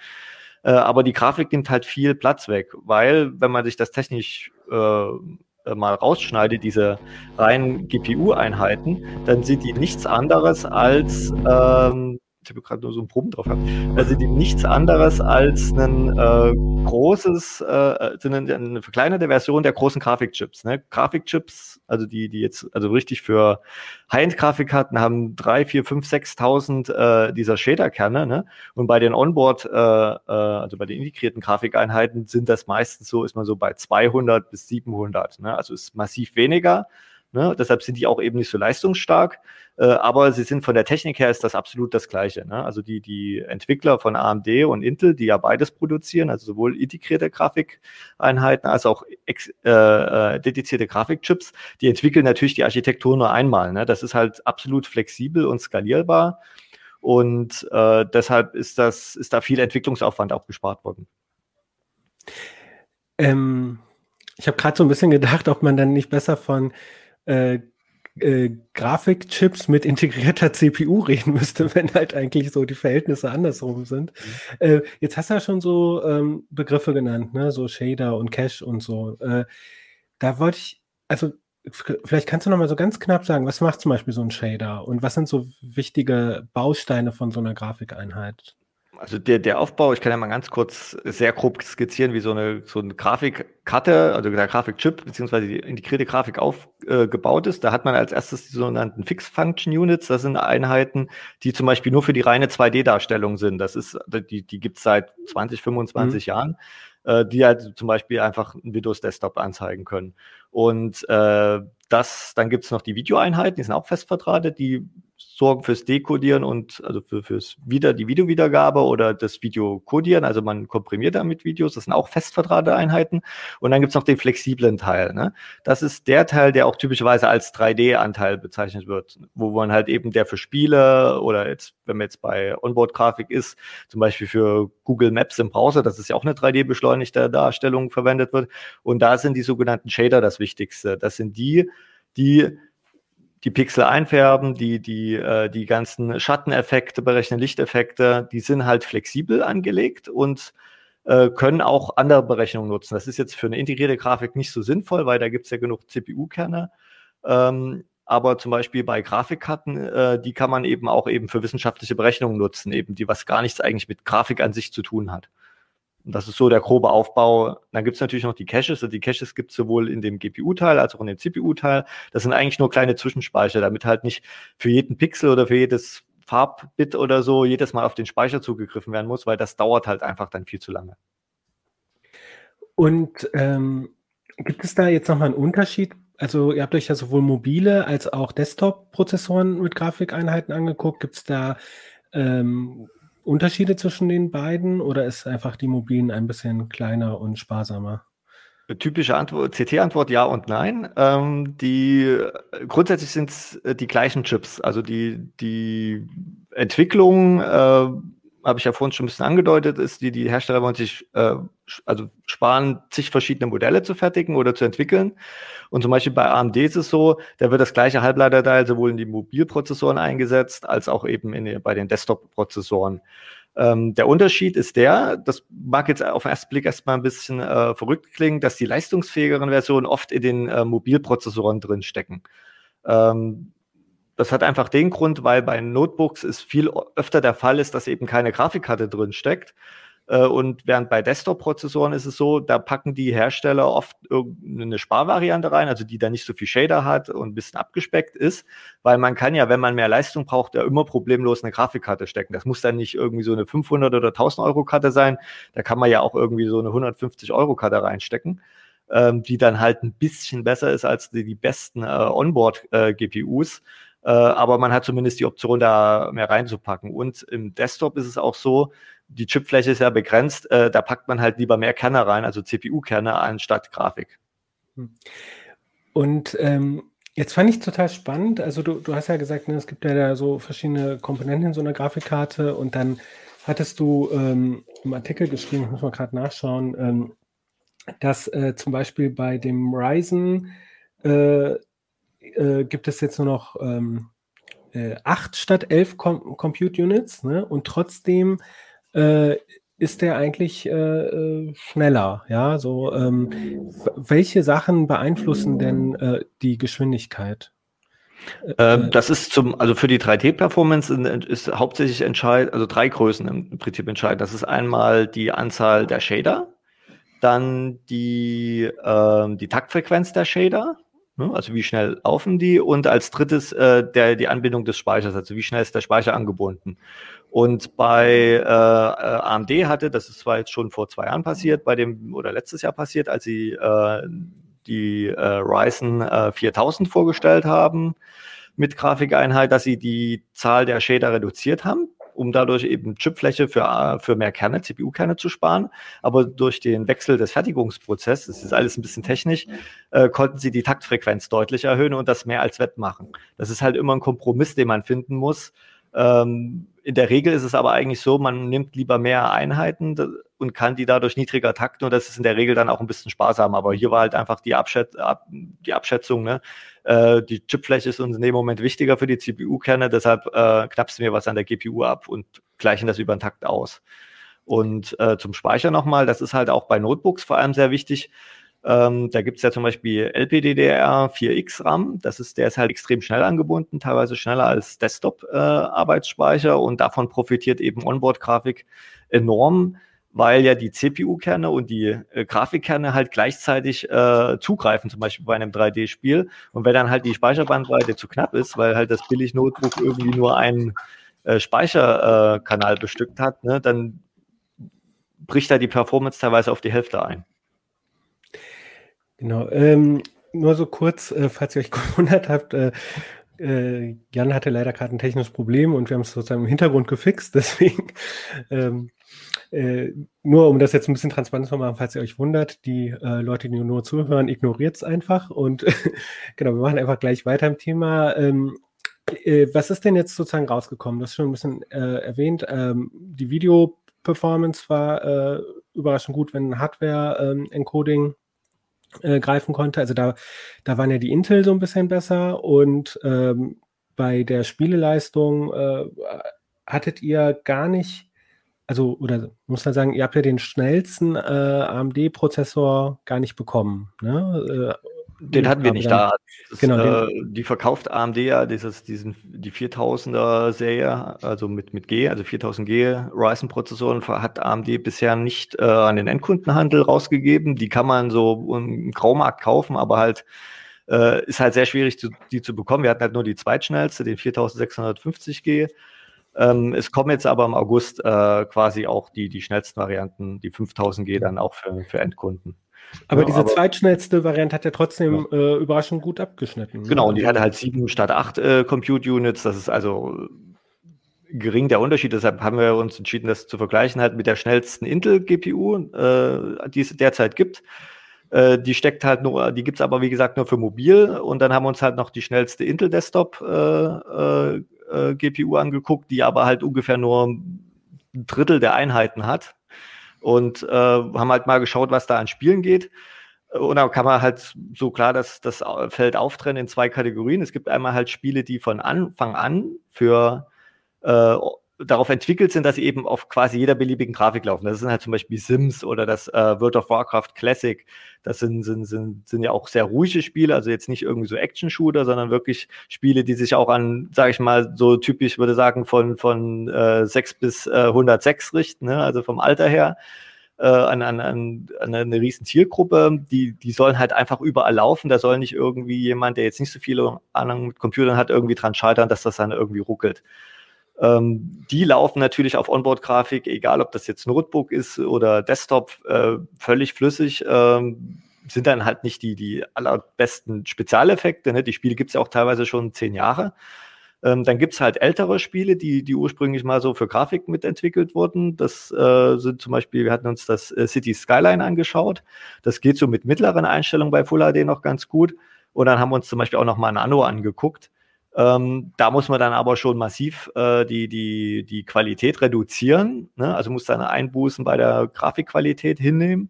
Äh, aber die Grafik nimmt halt viel Platz weg, weil wenn man sich das technisch äh, mal rausschneide, diese reinen GPU-Einheiten, dann sind die nichts anderes als ähm, ich habe gerade nur so ein Proben drauf gehabt, also die nichts anderes als ein äh, großes, äh, eine, eine verkleinerte Version der großen Grafikchips. Ne? Grafikchips, also die, die jetzt, also richtig für High-End-Grafikkarten haben drei, vier, fünf, sechstausend äh, dieser Shader-Kerne. Ne? Und bei den Onboard, äh, äh, also bei den integrierten Grafikeinheiten sind das meistens so, ist man so bei 200 bis 700. Ne? Also ist massiv weniger. Ne? Deshalb sind die auch eben nicht so leistungsstark. Äh, aber sie sind von der Technik her ist das absolut das Gleiche. Ne? Also die, die Entwickler von AMD und Intel, die ja beides produzieren, also sowohl integrierte Grafikeinheiten als auch ex, äh, äh, dedizierte Grafikchips, die entwickeln natürlich die Architektur nur einmal. Ne? Das ist halt absolut flexibel und skalierbar. Und äh, deshalb ist das, ist da viel Entwicklungsaufwand auch gespart worden. Ähm, ich habe gerade so ein bisschen gedacht, ob man dann nicht besser von äh, äh, Grafikchips mit integrierter CPU reden müsste, wenn halt eigentlich so die Verhältnisse andersrum sind. Mhm. Äh, jetzt hast du ja schon so ähm, Begriffe genannt, ne? so Shader und Cache und so. Äh, da wollte ich, also vielleicht kannst du noch mal so ganz knapp sagen, was macht zum Beispiel so ein Shader und was sind so wichtige Bausteine von so einer Grafikeinheit? Also der, der Aufbau, ich kann ja mal ganz kurz sehr grob skizzieren, wie so eine, so eine Grafikkarte, also der Grafikchip, beziehungsweise die integrierte Grafik aufgebaut äh, ist. Da hat man als erstes die sogenannten Fix-Function-Units. Das sind Einheiten, die zum Beispiel nur für die reine 2D-Darstellung sind. Das ist, die, die gibt es seit 20, 25 mhm. Jahren, äh, die halt zum Beispiel einfach ein Windows-Desktop anzeigen können. Und äh, das, dann gibt es noch die Videoeinheiten, die sind auch fest verdrahtet, die sorgen fürs Dekodieren und also für, fürs Wieder, die Videowiedergabe oder das Videokodieren. Also man komprimiert damit Videos, das sind auch festverdrahtete Einheiten. Und dann gibt's noch den flexiblen Teil. Ne? Das ist der Teil, der auch typischerweise als 3D-Anteil bezeichnet wird, wo man halt eben der für Spiele oder jetzt, wenn man jetzt bei Onboard-Grafik ist, zum Beispiel für Google Maps im Browser, das ist ja auch eine 3D-beschleunigte Darstellung verwendet wird. Und da sind die sogenannten Shader das Wichtigste. Das sind die, die die Pixel einfärben, die, die, äh, die ganzen Schatteneffekte berechnen, Lichteffekte, die sind halt flexibel angelegt und äh, können auch andere Berechnungen nutzen. Das ist jetzt für eine integrierte Grafik nicht so sinnvoll, weil da gibt es ja genug CPU-Kerne. Ähm, aber zum Beispiel bei Grafikkarten, äh, die kann man eben auch eben für wissenschaftliche Berechnungen nutzen, eben die was gar nichts eigentlich mit Grafik an sich zu tun hat. Das ist so der grobe Aufbau. Dann gibt es natürlich noch die Caches. Also die Caches gibt es sowohl in dem GPU-Teil als auch in dem CPU-Teil. Das sind eigentlich nur kleine Zwischenspeicher, damit halt nicht für jeden Pixel oder für jedes Farbbit oder so jedes Mal auf den Speicher zugegriffen werden muss, weil das dauert halt einfach dann viel zu lange. Und ähm, gibt es da jetzt nochmal einen Unterschied? Also ihr habt euch ja sowohl mobile als auch Desktop-Prozessoren mit Grafikeinheiten angeguckt. Gibt es da ähm, Unterschiede zwischen den beiden oder ist einfach die mobilen ein bisschen kleiner und sparsamer? Typische Antwort, CT-Antwort ja und nein. Ähm, die grundsätzlich sind es äh, die gleichen Chips. Also die, die Entwicklung, äh, habe ich ja vorhin schon ein bisschen angedeutet, ist, die, die Hersteller wollen sich äh, also sparen, zig verschiedene Modelle zu fertigen oder zu entwickeln. Und zum Beispiel bei AMD ist es so, da wird das gleiche Halbleiterteil sowohl in die Mobilprozessoren eingesetzt, als auch eben in, bei den Desktop-Prozessoren. Ähm, der Unterschied ist der, das mag jetzt auf den ersten Blick erstmal ein bisschen äh, verrückt klingen, dass die leistungsfähigeren Versionen oft in den äh, Mobilprozessoren drin stecken. Ähm, das hat einfach den Grund, weil bei Notebooks es viel öfter der Fall ist, dass eben keine Grafikkarte drin steckt äh, und während bei Desktop-Prozessoren ist es so, da packen die Hersteller oft irgendeine Sparvariante rein, also die da nicht so viel Shader hat und ein bisschen abgespeckt ist, weil man kann ja, wenn man mehr Leistung braucht, ja immer problemlos eine Grafikkarte stecken. Das muss dann nicht irgendwie so eine 500 oder 1000 Euro Karte sein. Da kann man ja auch irgendwie so eine 150 Euro Karte reinstecken ähm, die dann halt ein bisschen besser ist als die, besten äh, Onboard-GPUs. Äh, aber man hat zumindest die Option, da mehr reinzupacken. Und im Desktop ist es auch so, die Chipfläche ist ja begrenzt, äh, da packt man halt lieber mehr Kerne rein, also CPU-Kerne anstatt Grafik. Hm. Und ähm, jetzt fand ich total spannend, also du, du hast ja gesagt, ne, es gibt ja da so verschiedene Komponenten in so einer Grafikkarte und dann hattest du ähm, im Artikel geschrieben, muss mal gerade nachschauen, ähm, dass äh, zum Beispiel bei dem Ryzen äh, äh, gibt es jetzt nur noch ähm, äh, 8 statt 11 Com Compute Units ne? und trotzdem äh, ist der eigentlich äh, äh, schneller? Ja, so ähm, welche Sachen beeinflussen denn äh, die Geschwindigkeit? Ähm, das ist zum, also für die 3D-Performance ist hauptsächlich entscheidend, also drei Größen im Prinzip entscheidend. Das ist einmal die Anzahl der Shader, dann die, äh, die Taktfrequenz der Shader, also wie schnell laufen die? Und als drittes äh, der, die Anbindung des Speichers, also wie schnell ist der Speicher angebunden. Und bei äh, AMD hatte, das ist zwar jetzt schon vor zwei Jahren passiert, bei dem oder letztes Jahr passiert, als sie äh, die äh, Ryzen äh, 4000 vorgestellt haben mit Grafikeinheit, dass sie die Zahl der Shader reduziert haben, um dadurch eben Chipfläche für, für mehr Kerne, CPU-Kerne zu sparen. Aber durch den Wechsel des Fertigungsprozesses, das ist alles ein bisschen technisch, äh, konnten sie die Taktfrequenz deutlich erhöhen und das mehr als wettmachen. Das ist halt immer ein Kompromiss, den man finden muss. Ähm, in der Regel ist es aber eigentlich so, man nimmt lieber mehr Einheiten und kann die dadurch niedriger takten und das ist in der Regel dann auch ein bisschen sparsam. Aber hier war halt einfach die, Abschät Ab die Abschätzung, ne? Äh, die Chipfläche ist uns in dem Moment wichtiger für die CPU-Kerne, deshalb äh, knappst wir was an der GPU ab und gleichen das über den Takt aus. Und äh, zum Speicher nochmal, das ist halt auch bei Notebooks vor allem sehr wichtig. Ähm, da gibt es ja zum Beispiel LPDDR 4X RAM. Das ist, der ist halt extrem schnell angebunden, teilweise schneller als Desktop-Arbeitsspeicher äh, und davon profitiert eben Onboard-Grafik enorm, weil ja die CPU-Kerne und die äh, Grafikkerne halt gleichzeitig äh, zugreifen, zum Beispiel bei einem 3D-Spiel. Und wenn dann halt die Speicherbandbreite zu knapp ist, weil halt das Billig-Notebook irgendwie nur einen äh, Speicherkanal bestückt hat, ne, dann bricht da die Performance teilweise auf die Hälfte ein. Genau. Ähm, nur so kurz, äh, falls ihr euch gewundert habt, äh, äh, Jan hatte leider gerade ein technisches Problem und wir haben es sozusagen im Hintergrund gefixt. Deswegen ähm, äh, nur um das jetzt ein bisschen transparent zu machen, falls ihr euch wundert, die äh, Leute, die nur zuhören, ignoriert es einfach. Und genau, wir machen einfach gleich weiter im Thema. Ähm, äh, was ist denn jetzt sozusagen rausgekommen? Das ist schon ein bisschen äh, erwähnt. Ähm, die Video-Performance war äh, überraschend gut, wenn Hardware-Encoding ähm, äh, greifen konnte. Also da, da waren ja die Intel so ein bisschen besser und ähm, bei der Spieleleistung hattet ihr gar nicht also, oder muss man sagen, ihr habt ja den schnellsten äh, AMD-Prozessor gar nicht bekommen. Ne? Äh, den hatten wir nicht da. Das, genau, äh, die verkauft AMD ja dieses, diesen, die 4000er Serie, also mit, mit G, also 4000G Ryzen-Prozessoren hat AMD bisher nicht äh, an den Endkundenhandel rausgegeben. Die kann man so im Graumarkt kaufen, aber halt äh, ist halt sehr schwierig, zu, die zu bekommen. Wir hatten halt nur die zweitschnellste, den 4650G. Ähm, es kommen jetzt aber im August äh, quasi auch die, die schnellsten Varianten, die 5000G dann auch für, für Endkunden. Aber ja, diese aber, zweitschnellste Variante hat ja trotzdem ja. Äh, überraschend gut abgeschnitten. Ne? Genau, und die hatte halt sieben statt acht äh, Compute Units. Das ist also gering der Unterschied. Deshalb haben wir uns entschieden, das zu vergleichen halt mit der schnellsten Intel-GPU, äh, die es derzeit gibt. Äh, die steckt halt nur, die gibt es aber wie gesagt nur für mobil. Und dann haben wir uns halt noch die schnellste Intel Desktop äh, äh, GPU angeguckt, die aber halt ungefähr nur ein Drittel der Einheiten hat und äh, haben halt mal geschaut, was da an Spielen geht. Und dann kann man halt so klar das, das Feld auftrennen in zwei Kategorien. Es gibt einmal halt Spiele, die von Anfang an für äh, darauf entwickelt sind, dass sie eben auf quasi jeder beliebigen Grafik laufen. Das sind halt zum Beispiel Sims oder das äh, World of Warcraft Classic. Das sind, sind, sind, sind ja auch sehr ruhige Spiele, also jetzt nicht irgendwie so Action-Shooter, sondern wirklich Spiele, die sich auch an, sage ich mal, so typisch würde sagen, von, von äh, 6 bis äh, 106 richten, ne? also vom Alter her. Äh, an, an, an, eine riesen Zielgruppe, die, die sollen halt einfach überall laufen. Da soll nicht irgendwie jemand, der jetzt nicht so viele Ahnung mit Computern hat, irgendwie dran scheitern, dass das dann irgendwie ruckelt. Ähm, die laufen natürlich auf Onboard-Grafik, egal ob das jetzt Notebook ist oder Desktop, äh, völlig flüssig. Ähm, sind dann halt nicht die, die allerbesten Spezialeffekte. Ne? Die Spiele gibt es ja auch teilweise schon zehn Jahre. Ähm, dann gibt es halt ältere Spiele, die, die ursprünglich mal so für Grafik mitentwickelt wurden. Das äh, sind zum Beispiel, wir hatten uns das äh, City Skyline angeschaut. Das geht so mit mittleren Einstellungen bei Full HD noch ganz gut. Und dann haben wir uns zum Beispiel auch noch mal ein Anno angeguckt. Ähm, da muss man dann aber schon massiv äh, die, die, die Qualität reduzieren. Ne? Also muss dann Einbußen bei der Grafikqualität hinnehmen.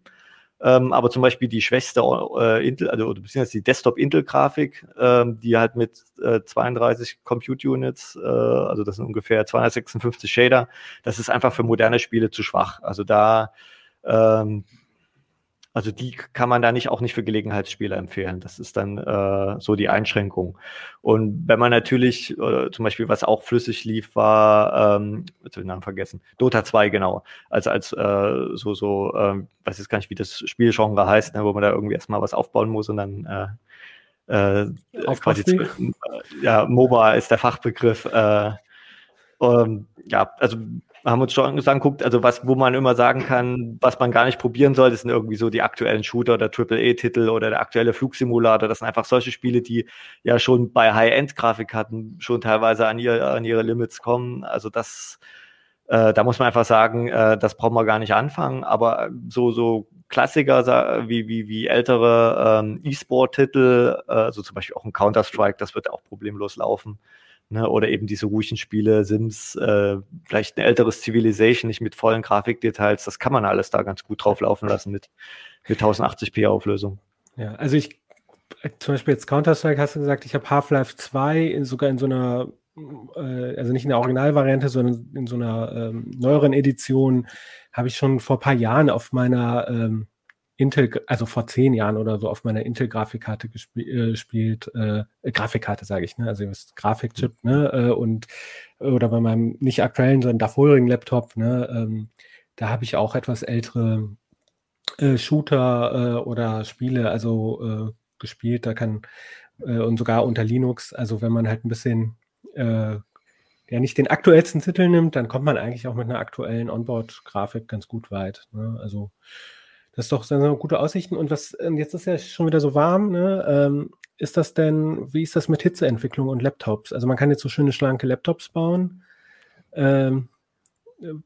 Ähm, aber zum Beispiel die schwächste äh, Intel, also beziehungsweise die Desktop-Intel-Grafik, ähm, die halt mit äh, 32 Compute Units, äh, also das sind ungefähr 256 Shader, das ist einfach für moderne Spiele zu schwach. Also da ähm, also die kann man da nicht auch nicht für Gelegenheitsspieler empfehlen. Das ist dann äh, so die Einschränkung. Und wenn man natürlich, äh, zum Beispiel, was auch flüssig lief, war, ähm, jetzt habe ich den Namen vergessen, Dota 2, genau. Also als äh, so, so, äh, weiß jetzt gar nicht, wie das Spielgenre heißt, ne, wo man da irgendwie erstmal was aufbauen muss und dann äh, äh, quasi zu, ja, MOBA ist der Fachbegriff. Äh, ähm, ja, also haben uns schon angeguckt, also was, wo man immer sagen kann, was man gar nicht probieren soll, das sind irgendwie so die aktuellen Shooter oder AAA-Titel oder der aktuelle Flugsimulator. Das sind einfach solche Spiele, die ja schon bei High-End-Grafikkarten schon teilweise an, ihr, an ihre Limits kommen. Also das, äh, da muss man einfach sagen, äh, das brauchen wir gar nicht anfangen. Aber so, so Klassiker wie, wie, wie ältere ähm, E-Sport-Titel, äh, also zum Beispiel auch ein Counter-Strike, das wird auch problemlos laufen. Ne, oder eben diese ruhigen Spiele, Sims, äh, vielleicht ein älteres Civilization, nicht mit vollen Grafikdetails, das kann man alles da ganz gut drauf laufen lassen mit, mit 1080p Auflösung. Ja, also ich, zum Beispiel jetzt Counter-Strike hast du gesagt, ich habe Half-Life 2 in, sogar in so einer, äh, also nicht in der Originalvariante, sondern in so einer ähm, neueren Edition, habe ich schon vor ein paar Jahren auf meiner ähm, Intel, also vor zehn Jahren oder so auf meiner Intel-Grafikkarte gespielt, äh, äh, Grafikkarte sage ich, ne? also Grafikchip, ne? Äh, und oder bei meinem nicht aktuellen, sondern davorigen Laptop, ne? Ähm, da habe ich auch etwas ältere äh, Shooter äh, oder Spiele, also äh, gespielt. Da kann äh, und sogar unter Linux, also wenn man halt ein bisschen äh, ja nicht den aktuellsten Titel nimmt, dann kommt man eigentlich auch mit einer aktuellen Onboard-Grafik ganz gut weit. Ne? Also das ist doch so gute Aussichten. Und was, jetzt ist ja schon wieder so warm, ne? Ähm, ist das denn, wie ist das mit Hitzeentwicklung und Laptops? Also man kann jetzt so schöne schlanke Laptops bauen. Ähm,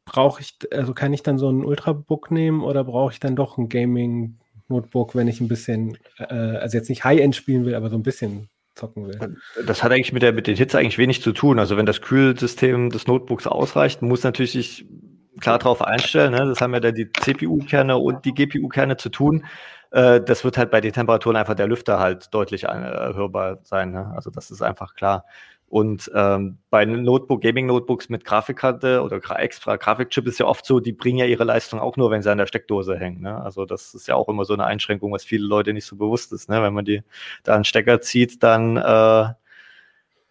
brauche ich, also kann ich dann so ein Ultrabook nehmen oder brauche ich dann doch ein Gaming-Notebook, wenn ich ein bisschen, äh, also jetzt nicht High-End spielen will, aber so ein bisschen zocken will. Das hat eigentlich mit der, mit der Hitze eigentlich wenig zu tun. Also wenn das Kühlsystem des Notebooks ausreicht, muss natürlich klar drauf einstellen. Ne? Das haben ja dann die CPU-Kerne und die GPU-Kerne zu tun. Äh, das wird halt bei den Temperaturen einfach der Lüfter halt deutlich äh, hörbar sein. Ne? Also das ist einfach klar. Und ähm, bei Notebook, Gaming-Notebooks mit Grafikkarte oder extra Grafikchip ist ja oft so, die bringen ja ihre Leistung auch nur, wenn sie an der Steckdose hängen. Ne? Also das ist ja auch immer so eine Einschränkung, was viele Leute nicht so bewusst ist. Ne? Wenn man die da einen Stecker zieht, dann äh,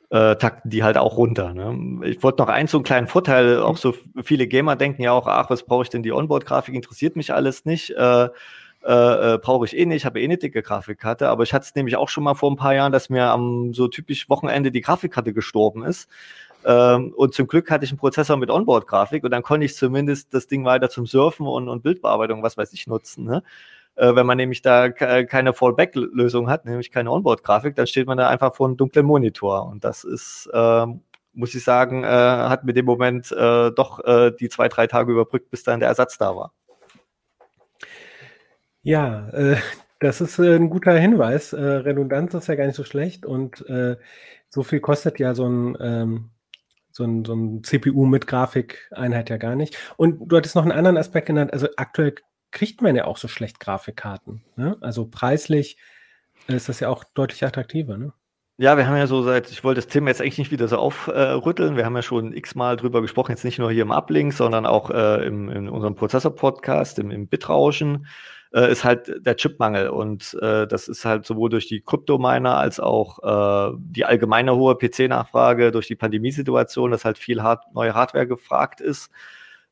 äh, takten die halt auch runter. Ne? Ich wollte noch einen so einen kleinen Vorteil, auch so viele Gamer denken ja auch, ach, was brauche ich denn die Onboard-Grafik, interessiert mich alles nicht. Äh, äh, äh, brauche ich eh nicht, habe eh eine dicke Grafikkarte. Aber ich hatte es nämlich auch schon mal vor ein paar Jahren, dass mir am so typisch Wochenende die Grafikkarte gestorben ist. Ähm, und zum Glück hatte ich einen Prozessor mit Onboard-Grafik und dann konnte ich zumindest das Ding weiter zum Surfen und, und Bildbearbeitung, was weiß ich, nutzen. Ne? Äh, wenn man nämlich da keine Fallback-Lösung hat, nämlich keine Onboard-Grafik, dann steht man da einfach vor einem dunklen Monitor. Und das ist, ähm, muss ich sagen, äh, hat mir dem Moment äh, doch äh, die zwei, drei Tage überbrückt, bis dann der Ersatz da war. Ja, äh, das ist äh, ein guter Hinweis. Äh, Redundanz ist ja gar nicht so schlecht und äh, so viel kostet ja so ein, ähm, so ein, so ein CPU mit Grafikeinheit ja gar nicht. Und du hattest noch einen anderen Aspekt genannt. Also aktuell kriegt man ja auch so schlecht Grafikkarten. Ne? Also preislich ist das ja auch deutlich attraktiver. Ne? Ja, wir haben ja so seit, ich wollte das Thema jetzt eigentlich nicht wieder so aufrütteln. Äh, wir haben ja schon x-mal drüber gesprochen, jetzt nicht nur hier im Uplink, sondern auch äh, im, in unserem Prozessor-Podcast, im, im Bitrauschen äh, ist halt der Chipmangel. Und äh, das ist halt sowohl durch die Kryptominer als auch äh, die allgemeine hohe PC-Nachfrage, durch die Pandemiesituation, dass halt viel hart, neue Hardware gefragt ist.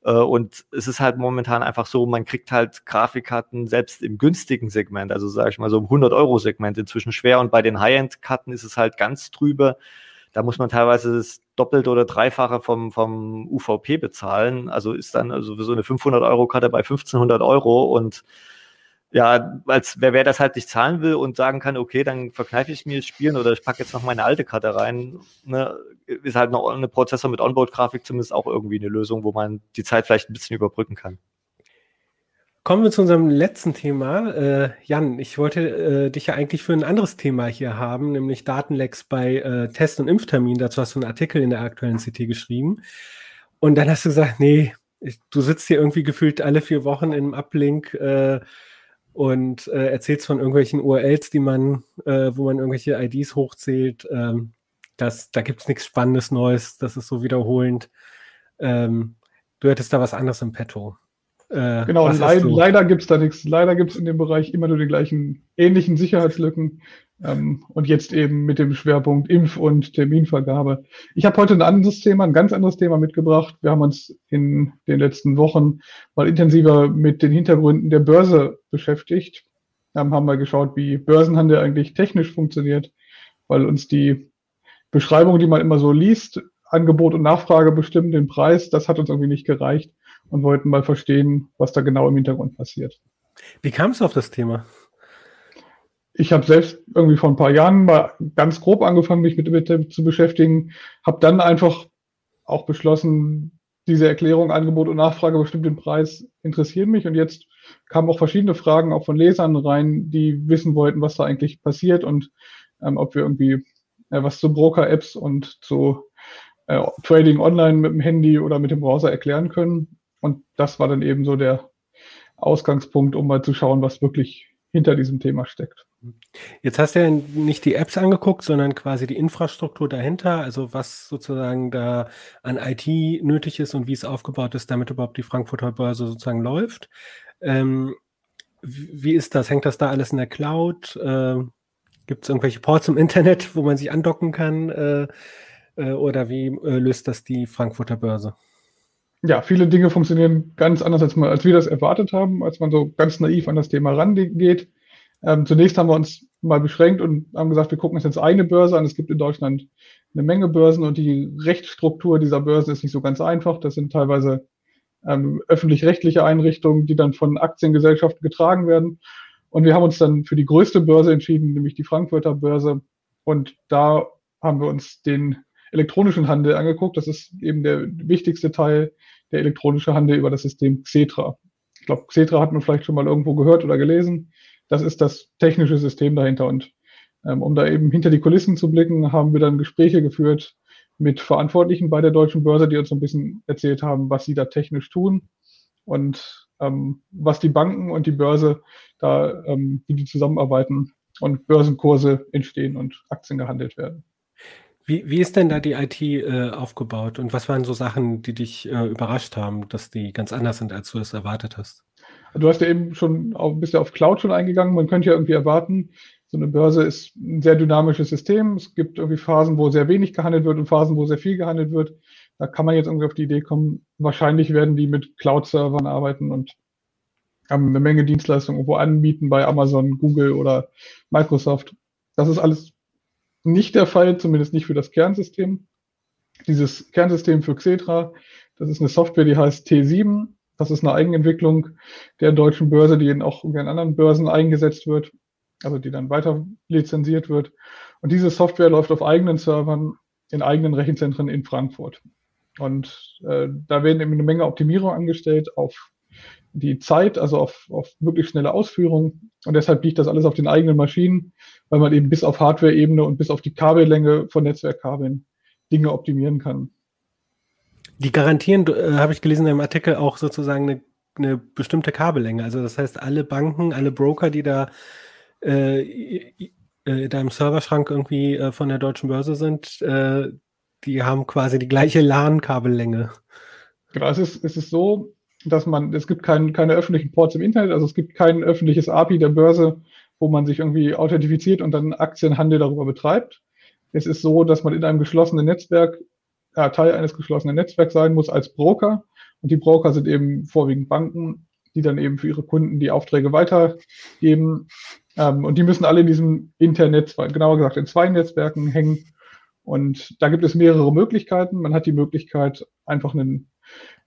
Äh, und es ist halt momentan einfach so, man kriegt halt Grafikkarten selbst im günstigen Segment, also sage ich mal so im 100-Euro-Segment inzwischen schwer. Und bei den High-End-Karten ist es halt ganz trübe. Da muss man teilweise das Doppelte oder Dreifache vom, vom UVP bezahlen. Also ist dann also eine 500-Euro-Karte bei 1500 Euro und ja, als wer, wer das halt nicht zahlen will und sagen kann, okay, dann verkneife ich mir Spielen oder ich packe jetzt noch meine alte Karte rein, ne, ist halt noch eine Prozessor mit Onboard-Grafik zumindest auch irgendwie eine Lösung, wo man die Zeit vielleicht ein bisschen überbrücken kann. Kommen wir zu unserem letzten Thema. Äh, Jan, ich wollte äh, dich ja eigentlich für ein anderes Thema hier haben, nämlich Datenlecks bei äh, Test- und Impftermin. Dazu hast du einen Artikel in der aktuellen CT geschrieben. Und dann hast du gesagt, nee, ich, du sitzt hier irgendwie gefühlt alle vier Wochen im Uplink äh, und äh, erzählst von irgendwelchen URLs, die man, äh, wo man irgendwelche IDs hochzählt. Ähm, das, da gibt es nichts Spannendes Neues, das ist so wiederholend. Ähm, du hättest da was anderes im Petto. Äh, genau, leid, leider gibt es da nichts. Leider gibt es in dem Bereich immer nur die gleichen ähnlichen Sicherheitslücken. Ähm, und jetzt eben mit dem Schwerpunkt Impf- und Terminvergabe. Ich habe heute ein anderes Thema, ein ganz anderes Thema mitgebracht. Wir haben uns in den letzten Wochen mal intensiver mit den Hintergründen der Börse beschäftigt. Ähm, haben mal geschaut, wie Börsenhandel eigentlich technisch funktioniert, weil uns die Beschreibung, die man immer so liest, Angebot und Nachfrage bestimmen den Preis, das hat uns irgendwie nicht gereicht und wollten mal verstehen, was da genau im Hintergrund passiert. Wie kam es auf das Thema? Ich habe selbst irgendwie vor ein paar Jahren mal ganz grob angefangen, mich mit, mit zu beschäftigen, habe dann einfach auch beschlossen, diese Erklärung, Angebot und Nachfrage bestimmt den Preis interessieren mich. Und jetzt kamen auch verschiedene Fragen auch von Lesern rein, die wissen wollten, was da eigentlich passiert und ähm, ob wir irgendwie äh, was zu Broker-Apps und zu äh, Trading online mit dem Handy oder mit dem Browser erklären können. Und das war dann eben so der Ausgangspunkt, um mal zu schauen, was wirklich hinter diesem Thema steckt. Jetzt hast du ja nicht die Apps angeguckt, sondern quasi die Infrastruktur dahinter, also was sozusagen da an IT nötig ist und wie es aufgebaut ist, damit überhaupt die Frankfurter Börse sozusagen läuft. Ähm, wie ist das? Hängt das da alles in der Cloud? Äh, Gibt es irgendwelche Ports im Internet, wo man sich andocken kann? Äh, äh, oder wie äh, löst das die Frankfurter Börse? Ja, viele Dinge funktionieren ganz anders, als, man, als wir das erwartet haben, als man so ganz naiv an das Thema rangeht. Ähm, zunächst haben wir uns mal beschränkt und haben gesagt, wir gucken uns jetzt eine Börse an. Es gibt in Deutschland eine Menge Börsen und die Rechtsstruktur dieser Börsen ist nicht so ganz einfach. Das sind teilweise ähm, öffentlich-rechtliche Einrichtungen, die dann von Aktiengesellschaften getragen werden. Und wir haben uns dann für die größte Börse entschieden, nämlich die Frankfurter Börse. Und da haben wir uns den elektronischen Handel angeguckt. Das ist eben der wichtigste Teil, der elektronische Handel über das System Xetra. Ich glaube, Xetra hat man vielleicht schon mal irgendwo gehört oder gelesen. Das ist das technische System dahinter. Und ähm, um da eben hinter die Kulissen zu blicken, haben wir dann Gespräche geführt mit Verantwortlichen bei der Deutschen Börse, die uns ein bisschen erzählt haben, was sie da technisch tun und ähm, was die Banken und die Börse da, ähm, wie die zusammenarbeiten und Börsenkurse entstehen und Aktien gehandelt werden. Wie, wie ist denn da die IT äh, aufgebaut und was waren so Sachen, die dich äh, überrascht haben, dass die ganz anders sind, als du es erwartet hast? Du hast ja eben schon auch ein bisschen auf Cloud schon eingegangen. Man könnte ja irgendwie erwarten, so eine Börse ist ein sehr dynamisches System. Es gibt irgendwie Phasen, wo sehr wenig gehandelt wird und Phasen, wo sehr viel gehandelt wird. Da kann man jetzt irgendwie auf die Idee kommen, wahrscheinlich werden die mit Cloud-Servern arbeiten und haben eine Menge Dienstleistungen irgendwo anbieten bei Amazon, Google oder Microsoft. Das ist alles nicht der Fall, zumindest nicht für das Kernsystem. Dieses Kernsystem für Xetra, das ist eine Software, die heißt T7. Das ist eine Eigenentwicklung der deutschen Börse, die in auch in anderen Börsen eingesetzt wird, also die dann weiter lizenziert wird. Und diese Software läuft auf eigenen Servern in eigenen Rechenzentren in Frankfurt. Und äh, da werden eben eine Menge Optimierung angestellt auf die Zeit, also auf, auf wirklich schnelle Ausführung. Und deshalb liegt das alles auf den eigenen Maschinen, weil man eben bis auf Hardware-Ebene und bis auf die Kabellänge von Netzwerkkabeln Dinge optimieren kann. Die garantieren, äh, habe ich gelesen im Artikel, auch sozusagen eine, eine, bestimmte Kabellänge. Also das heißt, alle Banken, alle Broker, die da äh, äh, da im Serverschrank irgendwie äh, von der deutschen Börse sind, äh, die haben quasi die gleiche LAN-Kabellänge. Genau, es ist, es ist so, dass man, es gibt kein, keine öffentlichen Ports im Internet, also es gibt kein öffentliches API der Börse, wo man sich irgendwie authentifiziert und dann Aktienhandel darüber betreibt. Es ist so, dass man in einem geschlossenen Netzwerk, äh, Teil eines geschlossenen Netzwerks sein muss als Broker. Und die Broker sind eben vorwiegend Banken, die dann eben für ihre Kunden die Aufträge weitergeben. Ähm, und die müssen alle in diesem Internet, genauer gesagt in zwei Netzwerken hängen. Und da gibt es mehrere Möglichkeiten. Man hat die Möglichkeit, einfach einen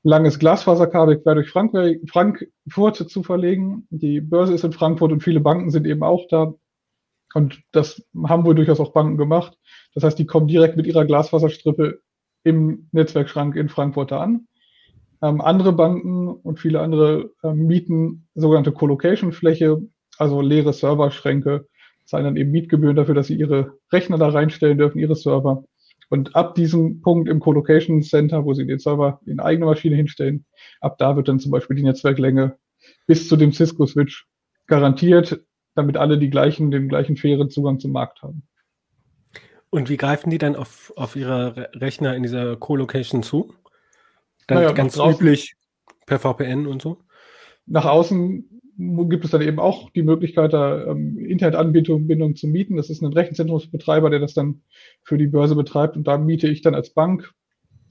langes Glasfaserkabel quer durch Frankfurt zu verlegen. Die Börse ist in Frankfurt und viele Banken sind eben auch da. Und das haben wohl durchaus auch Banken gemacht. Das heißt, die kommen direkt mit ihrer Glasfaserstrippe im Netzwerkschrank in Frankfurt da an. Ähm, andere Banken und viele andere äh, mieten sogenannte Colocation-Fläche, also leere Serverschränke, zahlen dann eben Mietgebühren dafür, dass sie ihre Rechner da reinstellen dürfen, ihre Server. Und ab diesem Punkt im Colocation Center, wo Sie den Server in eigene Maschine hinstellen, ab da wird dann zum Beispiel die Netzwerklänge bis zu dem Cisco-Switch garantiert, damit alle die gleichen, den gleichen fairen Zugang zum Markt haben. Und wie greifen die dann auf, auf ihre Rechner in dieser Co-Location zu? Dann naja, ganz üblich per VPN und so? Nach außen gibt es dann eben auch die Möglichkeit, da ähm, Internetanbindung zu mieten. Das ist ein Rechenzentrumsbetreiber, der das dann für die Börse betreibt. Und da miete ich dann als Bank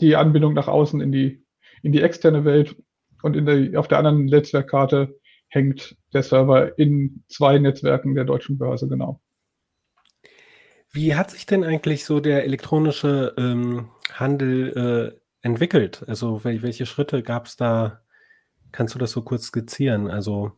die Anbindung nach außen in die, in die externe Welt. Und in der, auf der anderen Netzwerkkarte hängt der Server in zwei Netzwerken der deutschen Börse, genau. Wie hat sich denn eigentlich so der elektronische ähm, Handel äh, entwickelt? Also welche Schritte gab es da? Kannst du das so kurz skizzieren? Also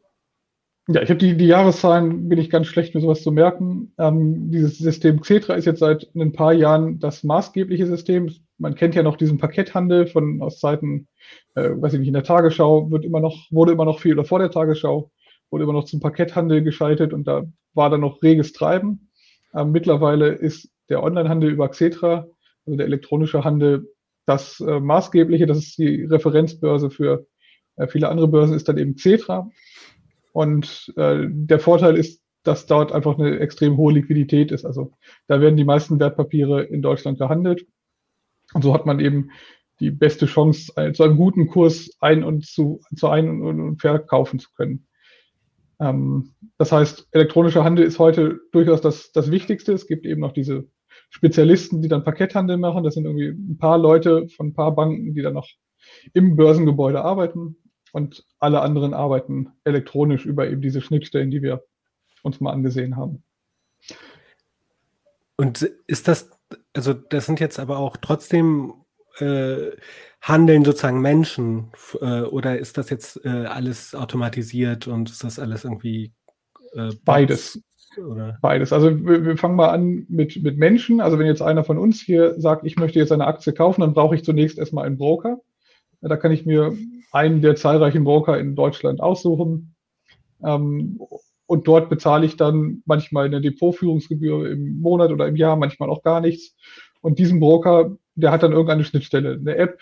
ja, ich habe die, die Jahreszahlen, bin ich ganz schlecht, mir sowas zu merken. Ähm, dieses System Xetra ist jetzt seit ein paar Jahren das maßgebliche System. Man kennt ja noch diesen Pakethandel von aus Zeiten, äh, weiß ich nicht, in der Tagesschau wird immer noch, wurde immer noch viel, oder vor der Tagesschau, wurde immer noch zum Pakethandel geschaltet und da war dann noch reges Treiben. Ähm, mittlerweile ist der Onlinehandel über Xetra, also der elektronische Handel, das äh, maßgebliche, das ist die Referenzbörse für äh, viele andere Börsen, ist dann eben Xetra. Und äh, der Vorteil ist, dass dort einfach eine extrem hohe Liquidität ist. Also da werden die meisten Wertpapiere in Deutschland gehandelt. Und so hat man eben die beste Chance, zu einem guten Kurs ein- und zu, zu ein- und verkaufen zu können. Ähm, das heißt, elektronischer Handel ist heute durchaus das, das Wichtigste. Es gibt eben noch diese Spezialisten, die dann Pakethandel machen. Das sind irgendwie ein paar Leute von ein paar Banken, die dann noch im Börsengebäude arbeiten und alle anderen arbeiten elektronisch über eben diese Schnittstellen, die wir uns mal angesehen haben. Und ist das, also das sind jetzt aber auch trotzdem äh, handeln sozusagen Menschen äh, oder ist das jetzt äh, alles automatisiert und ist das alles irgendwie äh, beides? Oder? Beides. Also wir, wir, fangen mal an mit, mit Menschen. Also wenn jetzt einer von uns hier sagt, ich möchte jetzt eine Aktie kaufen, dann brauche ich zunächst erstmal einen Broker. Da kann ich mir einen der zahlreichen Broker in Deutschland aussuchen. Ähm, und dort bezahle ich dann manchmal eine Depotführungsgebühr im Monat oder im Jahr, manchmal auch gar nichts. Und diesen Broker, der hat dann irgendeine Schnittstelle, eine App.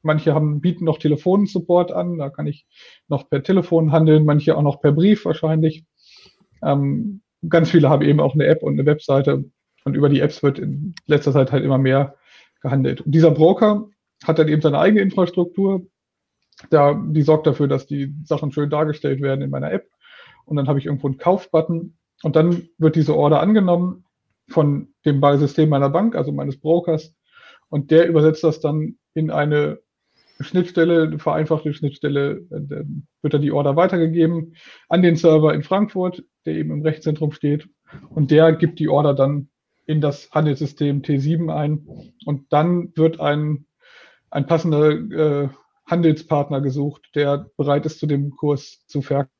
Manche haben, bieten noch Telefonsupport an, da kann ich noch per Telefon handeln, manche auch noch per Brief wahrscheinlich. Ähm, ganz viele haben eben auch eine App und eine Webseite. Und über die Apps wird in letzter Zeit halt immer mehr gehandelt. Und dieser Broker hat dann eben seine eigene Infrastruktur. Da, die sorgt dafür, dass die Sachen schön dargestellt werden in meiner App. Und dann habe ich irgendwo einen Kaufbutton. Und dann wird diese Order angenommen von dem System meiner Bank, also meines Brokers. Und der übersetzt das dann in eine Schnittstelle, eine vereinfachte Schnittstelle, wird dann die Order weitergegeben an den Server in Frankfurt, der eben im Rechenzentrum steht. Und der gibt die Order dann in das Handelssystem T7 ein. Und dann wird ein, ein passender äh, Handelspartner gesucht, der bereit ist, zu dem Kurs zu verkaufen.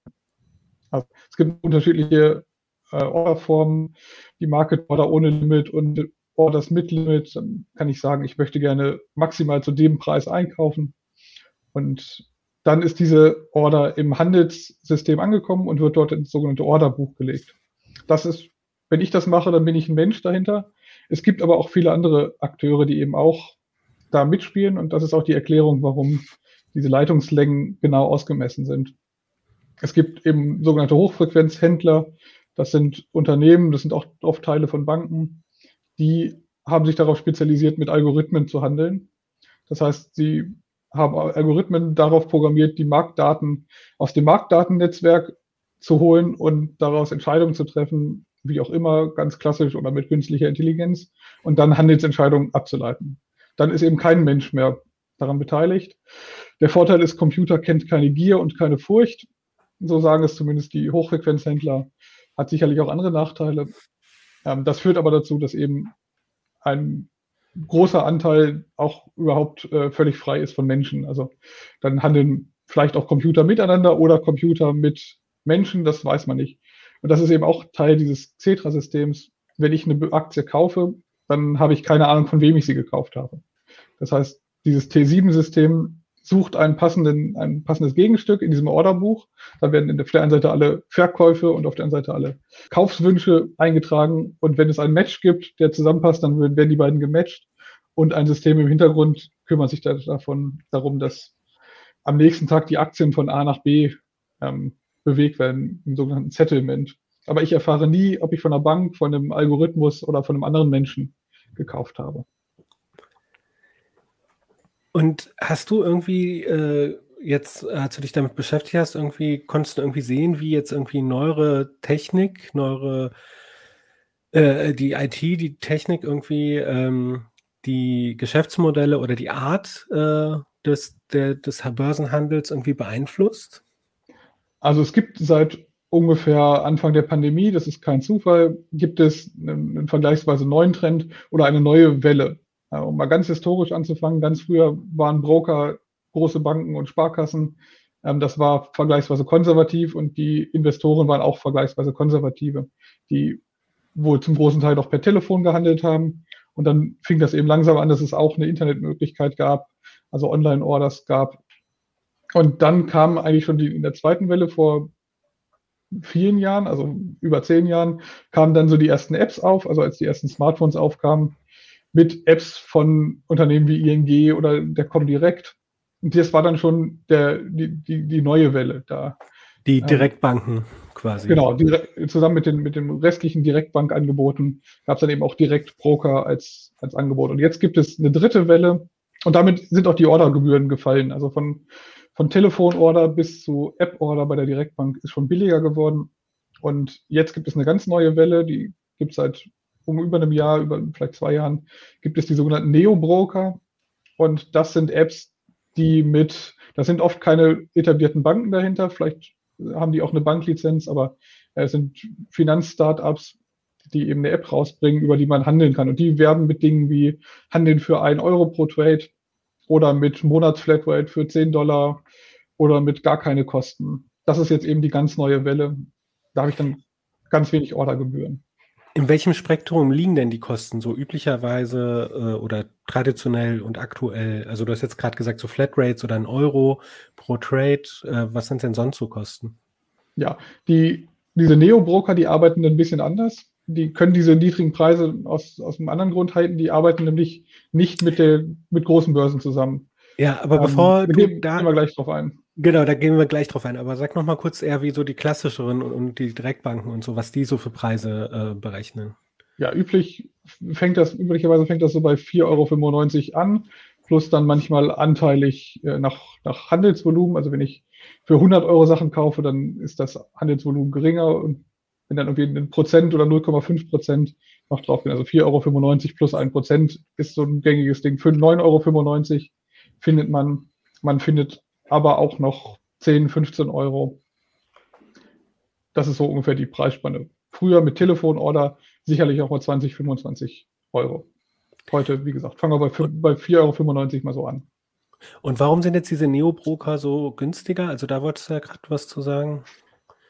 Also, es gibt unterschiedliche äh, Orderformen, die Market Order ohne Limit und Orders mit Limit. Dann kann ich sagen, ich möchte gerne maximal zu dem Preis einkaufen. Und dann ist diese Order im Handelssystem angekommen und wird dort ins sogenannte Orderbuch gelegt. Das ist, wenn ich das mache, dann bin ich ein Mensch dahinter. Es gibt aber auch viele andere Akteure, die eben auch da mitspielen und das ist auch die Erklärung, warum diese Leitungslängen genau ausgemessen sind. Es gibt eben sogenannte Hochfrequenzhändler, das sind Unternehmen, das sind auch oft Teile von Banken, die haben sich darauf spezialisiert, mit Algorithmen zu handeln. Das heißt, sie haben Algorithmen darauf programmiert, die Marktdaten aus dem Marktdatennetzwerk zu holen und daraus Entscheidungen zu treffen, wie auch immer, ganz klassisch oder mit künstlicher Intelligenz und dann Handelsentscheidungen abzuleiten. Dann ist eben kein Mensch mehr daran beteiligt. Der Vorteil ist, Computer kennt keine Gier und keine Furcht. So sagen es zumindest die Hochfrequenzhändler. Hat sicherlich auch andere Nachteile. Ähm, das führt aber dazu, dass eben ein großer Anteil auch überhaupt äh, völlig frei ist von Menschen. Also dann handeln vielleicht auch Computer miteinander oder Computer mit Menschen, das weiß man nicht. Und das ist eben auch Teil dieses Cetra-Systems. Wenn ich eine Aktie kaufe, dann habe ich keine Ahnung, von wem ich sie gekauft habe. Das heißt, dieses T7-System sucht einen passenden, ein passendes Gegenstück in diesem Orderbuch. Da werden auf der einen Seite alle Verkäufe und auf der anderen Seite alle Kaufswünsche eingetragen. Und wenn es ein Match gibt, der zusammenpasst, dann werden die beiden gematcht. Und ein System im Hintergrund kümmert sich davon darum, dass am nächsten Tag die Aktien von A nach B ähm, bewegt werden, im sogenannten Settlement. Aber ich erfahre nie, ob ich von einer Bank, von einem Algorithmus oder von einem anderen Menschen gekauft habe. Und hast du irgendwie äh, jetzt, als du dich damit beschäftigt hast, irgendwie, konntest du irgendwie sehen, wie jetzt irgendwie neuere Technik, neuere, äh, die IT, die Technik irgendwie ähm, die Geschäftsmodelle oder die Art äh, des, der, des Börsenhandels irgendwie beeinflusst? Also es gibt seit ungefähr Anfang der Pandemie, das ist kein Zufall, gibt es einen, vergleichsweise neuen Trend oder eine neue Welle. Um mal ganz historisch anzufangen, ganz früher waren Broker große Banken und Sparkassen. Ähm, das war vergleichsweise konservativ und die Investoren waren auch vergleichsweise konservative, die wohl zum großen Teil auch per Telefon gehandelt haben. Und dann fing das eben langsam an, dass es auch eine Internetmöglichkeit gab, also Online-Orders gab. Und dann kam eigentlich schon die, in der zweiten Welle vor vielen Jahren, also über zehn Jahren, kamen dann so die ersten Apps auf, also als die ersten Smartphones aufkamen, mit Apps von Unternehmen wie ING oder der Comdirect. Und das war dann schon der, die, die, die neue Welle da. Die ähm, Direktbanken quasi. Genau, direkt, zusammen mit den, mit den restlichen Direktbankangeboten gab es dann eben auch Direktbroker als, als Angebot. Und jetzt gibt es eine dritte Welle und damit sind auch die Ordergebühren gefallen. Also von, von Telefonorder bis zu App-Order bei der Direktbank ist schon billiger geworden. Und jetzt gibt es eine ganz neue Welle, die gibt es seit um über einem Jahr, über vielleicht zwei Jahren, gibt es die sogenannten Neo-Broker. Und das sind Apps, die mit, das sind oft keine etablierten Banken dahinter, vielleicht haben die auch eine Banklizenz, aber es sind Finanzstartups, die eben eine App rausbringen, über die man handeln kann. Und die werben mit Dingen wie Handeln für ein Euro pro Trade oder mit Monatsflatrate für 10 Dollar oder mit gar keine Kosten. Das ist jetzt eben die ganz neue Welle. Da habe ich dann ganz wenig Ordergebühren. In welchem Spektrum liegen denn die Kosten so üblicherweise äh, oder traditionell und aktuell? Also du hast jetzt gerade gesagt, so Flatrates oder ein Euro pro Trade. Äh, was sind denn sonst so Kosten? Ja, die, diese Neo-Broker, die arbeiten ein bisschen anders. Die können diese niedrigen Preise aus, aus einem anderen Grund halten. Die arbeiten nämlich nicht mit, der, mit großen Börsen zusammen. Ja, aber ähm, bevor du da gehen wir gleich drauf ein. Genau, da gehen wir gleich drauf ein. Aber sag noch mal kurz eher, wie so die klassischeren und, und die Direktbanken und so, was die so für Preise äh, berechnen. ja, üblich fängt das, üblicherweise fängt das so bei 4,95 Euro an, plus dann manchmal anteilig äh, nach, nach Handelsvolumen. Also wenn ich für 100 Euro Sachen kaufe, dann ist das Handelsvolumen geringer und wenn dann irgendwie ein Prozent oder 0,5 Prozent noch drauf bin, also 4,95 Euro plus ein Prozent ist so ein gängiges Ding. Für 9,95 Euro findet man, man findet aber auch noch 10, 15 Euro. Das ist so ungefähr die Preisspanne. Früher mit Telefonorder sicherlich auch mal 20, 25 Euro. Heute, wie gesagt, fangen wir bei, bei 4,95 Euro mal so an. Und warum sind jetzt diese Neo-Broker so günstiger? Also da wolltest du ja gerade was zu sagen.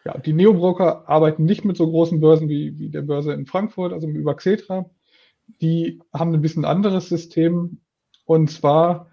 Ja, die Neo-Broker arbeiten nicht mit so großen Börsen wie, wie der Börse in Frankfurt, also über Xetra. Die haben ein bisschen anderes System. Und zwar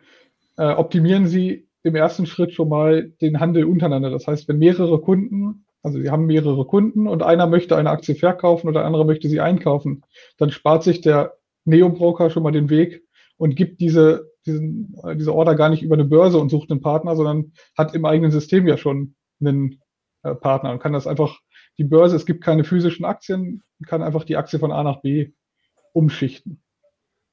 äh, optimieren sie im ersten Schritt schon mal den Handel untereinander. Das heißt, wenn mehrere Kunden also Sie haben mehrere Kunden und einer möchte eine Aktie verkaufen oder der andere möchte sie einkaufen. Dann spart sich der Neo-Broker schon mal den Weg und gibt diese, diesen, äh, diese Order gar nicht über eine Börse und sucht einen Partner, sondern hat im eigenen System ja schon einen äh, Partner und kann das einfach, die Börse, es gibt keine physischen Aktien, kann einfach die Aktie von A nach B umschichten.